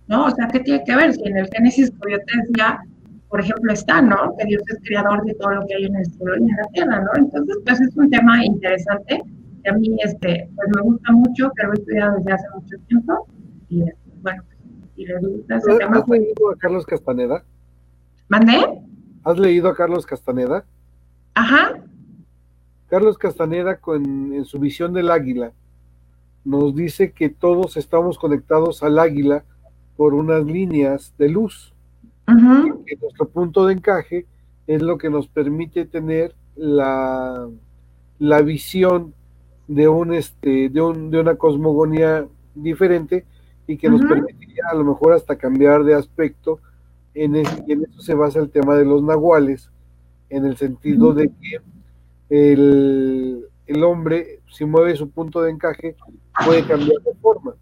¿no? O sea, ¿qué tiene que ver? Si en el Génesis, como yo te decía, por ejemplo, está, ¿no? Que Dios es creador de todo lo que hay en el cielo y en la tierra, ¿no? Entonces, pues es un tema interesante que a mí, este, pues me gusta mucho, que lo he estudiado desde hace mucho tiempo y, este, bueno, gusta ese tema. ¿Has leído a Carlos Castaneda? ¿Mandé? ¿Has leído a Carlos Castaneda? Ajá. Carlos Castaneda, con, en su visión del águila, nos dice que todos estamos conectados al águila por unas líneas de luz. que nuestro punto de encaje es lo que nos permite tener la, la visión de un este de, un, de una cosmogonía diferente y que nos permitiría a lo mejor hasta cambiar de aspecto en, en eso se basa el tema de los nahuales en el sentido de que el, el hombre si mueve su punto de encaje puede cambiar de forma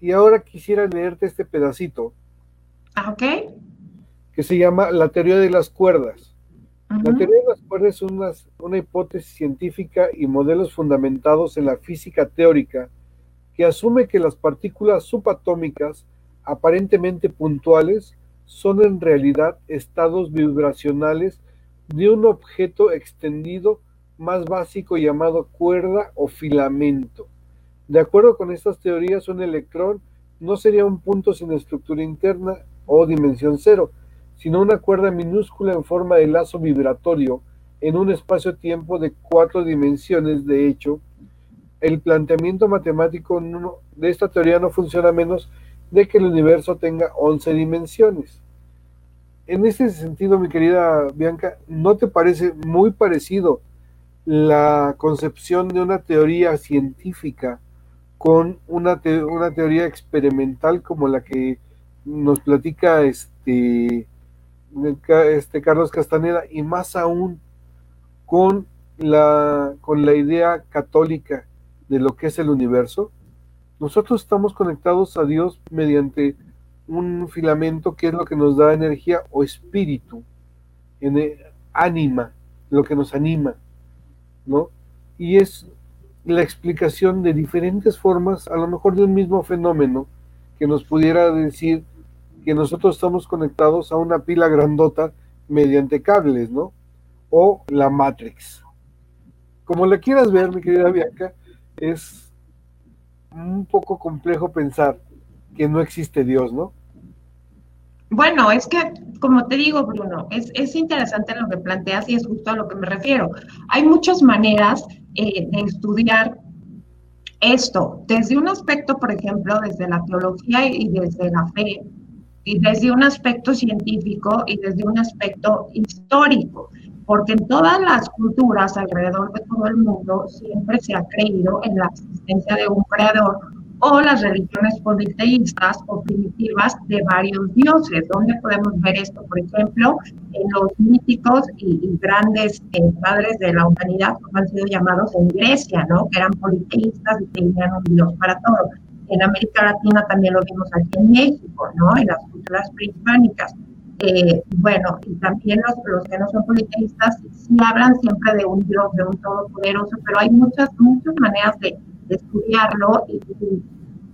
y ahora quisiera leerte este pedacito. Ah, ok. Que se llama La teoría de las cuerdas. La teoría de las cuerdas es una, una hipótesis científica y modelos fundamentados en la física teórica que asume que las partículas subatómicas, aparentemente puntuales, son en realidad estados vibracionales de un objeto extendido más básico llamado cuerda o filamento. De acuerdo con estas teorías, un electrón no sería un punto sin estructura interna o dimensión cero, sino una cuerda minúscula en forma de lazo vibratorio en un espacio-tiempo de cuatro dimensiones. De hecho, el planteamiento matemático de esta teoría no funciona menos de que el universo tenga 11 dimensiones. En ese sentido, mi querida Bianca, ¿no te parece muy parecido la concepción de una teoría científica con una, una teoría experimental como la que nos platica este, este Carlos Castaneda y más aún con la, con la idea católica de lo que es el universo, nosotros estamos conectados a Dios mediante un filamento que es lo que nos da energía o espíritu, en ánima, lo que nos anima, ¿no? Y es la explicación de diferentes formas, a lo mejor de un mismo fenómeno, que nos pudiera decir que nosotros estamos conectados a una pila grandota mediante cables, ¿no? O la Matrix. Como la quieras ver, mi querida Bianca, es un poco complejo pensar que no existe Dios, ¿no? Bueno, es que, como te digo, Bruno, es, es interesante lo que planteas y es justo a lo que me refiero. Hay muchas maneras eh, de estudiar esto, desde un aspecto, por ejemplo, desde la teología y desde la fe, y desde un aspecto científico y desde un aspecto histórico, porque en todas las culturas alrededor de todo el mundo siempre se ha creído en la existencia de un creador o las religiones politeístas o primitivas de varios dioses. ¿Dónde podemos ver esto? Por ejemplo, en los míticos y, grandes eh, padres de la humanidad, como han sido llamados en Grecia, ¿no? Que eran politeístas y tenían un dios para todo. En América Latina también lo vimos aquí en México, ¿no? En las culturas prehispánicas. Eh, bueno, y también los, los, que no son politeístas sí hablan siempre de un Dios, de un Todopoderoso, pero hay muchas, muchas maneras de, estudiarlo y,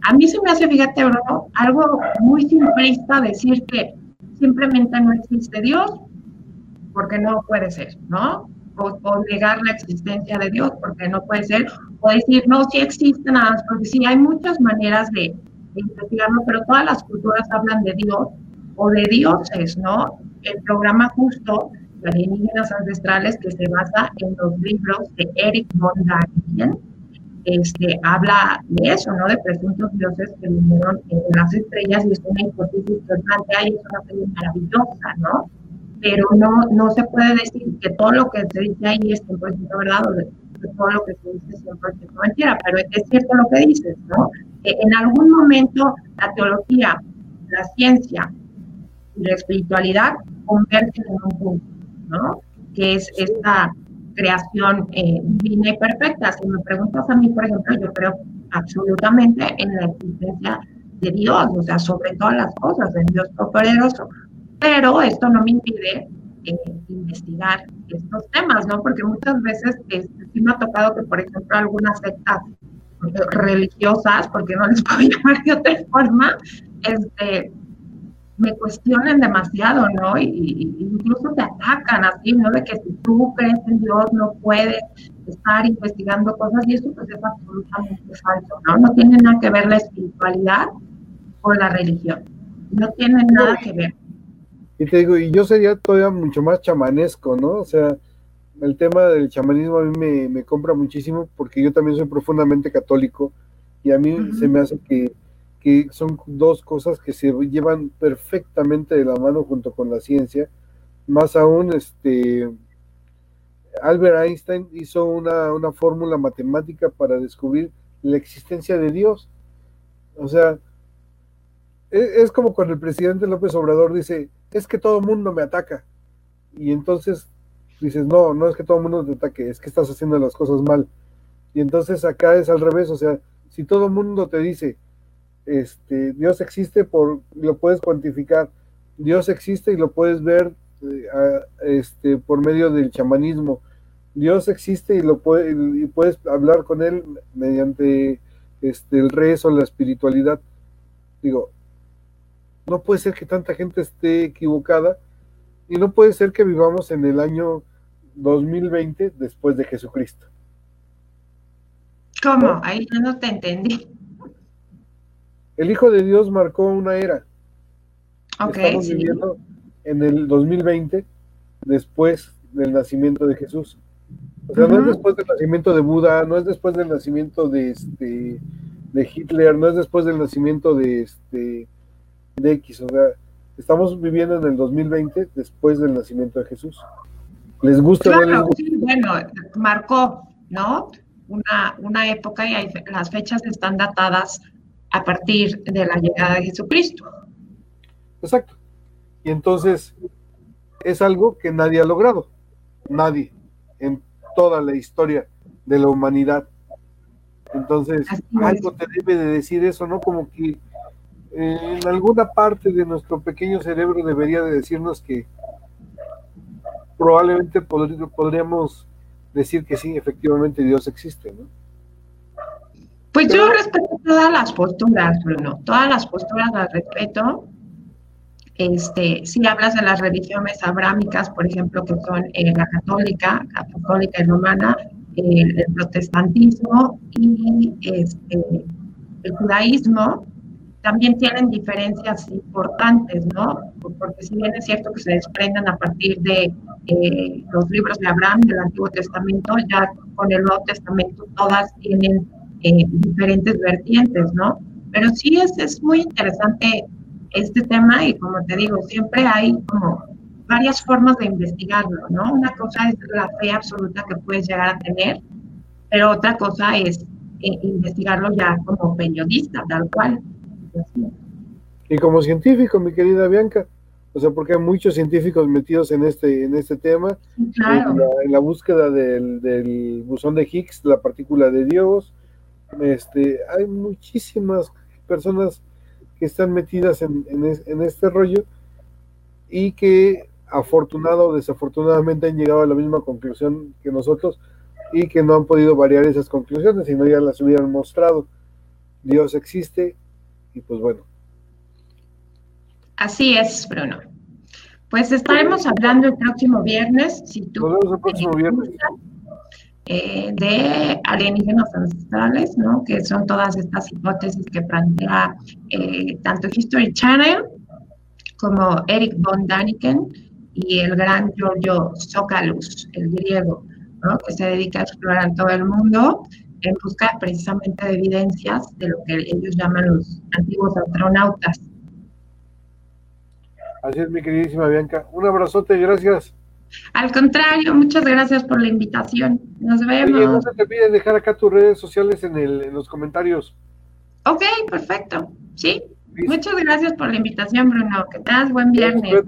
A mí se me hace, fíjate, Bruno, algo muy simplista decir que simplemente no existe Dios, porque no puede ser, ¿no? O, negar la existencia de Dios, porque no puede ser, o decir, no, sí existe nada más, porque sí hay muchas maneras de, investigarlo, pero todas las culturas hablan de Dios o de dioses, ¿no? El programa justo, Alienígenas Ancestrales, que se basa en los libros de Eric von Daniken, este, habla de eso, ¿no? De presuntos dioses que vinieron en las estrellas y es una hipótesis plantea y es una serie maravillosa, ¿no? Pero no, no se puede decir que todo lo que se dice ahí es 100% verdad o que todo lo que se dice es 100% mentira, pero es cierto lo que dices, ¿no? en algún momento la teología, la ciencia y la espiritualidad convergen en un punto, ¿no? Que es esta creación eh, divina y perfecta. Si me preguntas a mí, por ejemplo, yo creo absolutamente en la existencia de Dios, o sea, sobre todas las cosas, en Dios poderoso. Pero esto no me impide eh, investigar estos temas, ¿no? Porque muchas veces este, sí me ha tocado que, por ejemplo, algunas sectas religiosas, porque no les puedo llamar de otra forma, este, me cuestionan demasiado, ¿no? Y, incluso te atacan así, ¿no? De que si tú crees en Dios no puedes estar investigando cosas y eso pues es absolutamente falso, ¿no? No tiene nada que ver la espiritualidad con la religión, no tiene nada que ver. Y te digo, y yo sería todavía mucho más chamanesco, ¿no? O sea, el tema del chamanismo a mí me, me compra muchísimo porque yo también soy profundamente católico y a mí se me hace que que son dos cosas que se llevan perfectamente de la mano junto con la ciencia. Más aún, este, Albert Einstein hizo una, una fórmula matemática para descubrir la existencia de Dios. O sea, es, es, como cuando el presidente López Obrador dice, es que todo el mundo me ataca. Y entonces dices, no, no es que todo el mundo te ataque, es que estás haciendo las cosas mal. Y entonces acá es al revés, o sea, si todo el mundo te dice, este, Dios existe por, lo puedes cuantificar, Dios existe y lo puedes ver eh, este, por medio del chamanismo, Dios existe y lo puede, y puedes hablar con él mediante este, el rezo, la espiritualidad. Digo, no puede ser que tanta gente esté equivocada y no puede ser que vivamos en el año 2020 después de Jesucristo. ¿Cómo? Ahí ya no te entendí. El Hijo de Dios marcó una era. Estamos viviendo en el 2020, después del nacimiento de Jesús. O sea, no es después del nacimiento de Buda, no es después del nacimiento de este de Hitler, no es después del nacimiento de este de X, o sea, estamos viviendo en el 2020 después del nacimiento de Jesús. ¿Les gusta? Claro, sí, bueno, marcó, ¿no? Una, una época y las fechas están datadas a partir de la llegada de Jesucristo. Exacto. Y entonces es algo que nadie ha logrado, nadie en toda la historia de la humanidad. Entonces, algo te debe de decir eso, ¿no? Como que eh, en alguna parte de nuestro pequeño cerebro debería de decirnos que probablemente podríamos decir que sí, efectivamente Dios existe, ¿no? Pues yo respeto todas las posturas, Bruno, todas las posturas las respeto. Este, si hablas de las religiones abrámicas, por ejemplo, que son eh, la católica, católica y romana, el protestantismo y este, el judaísmo, también tienen diferencias importantes, ¿no? Porque si bien es cierto que se desprenden a partir de eh, los libros de Abraham del Antiguo Testamento, ya con el Nuevo Testamento todas tienen diferentes vertientes, ¿no? Pero sí es, es muy interesante este tema y como te digo, siempre hay como varias formas de investigarlo, ¿no? Una cosa es la fe absoluta que puedes llegar a tener, pero otra cosa es eh, investigarlo ya como periodista, tal cual. Y como científico, mi querida Bianca, o sea, porque hay muchos científicos metidos en este, en este tema, en, la, búsqueda del, del buzón de Higgs, la partícula de Dios, este, hay muchísimas personas que están metidas en, este rollo y que afortunado o desafortunadamente han llegado a la misma conclusión que nosotros y que no han podido variar esas conclusiones, sino ya las hubieran mostrado. Dios existe y pues bueno. Así es, Bruno. Pues estaremos hablando el próximo viernes, si tú Nos vemos el próximo viernes. Eh, de alienígenas ancestrales, ¿no? Que son todas estas hipótesis que plantea eh, tanto History Channel como Eric von Daniken y el gran Giorgio Sokalus, el griego, ¿no? que se dedica a explorar todo el mundo en busca precisamente de evidencias de lo que ellos llaman los antiguos astronautas. Así es, mi queridísima Bianca. Un abrazote, gracias. Al contrario, muchas gracias por la invitación. Nos Oye, no vemos. se te olvide dejar acá tus redes sociales en, el, en los comentarios. Ok, perfecto. Sí. Muchas gracias por la invitación, Bruno. Que tengas buen viernes.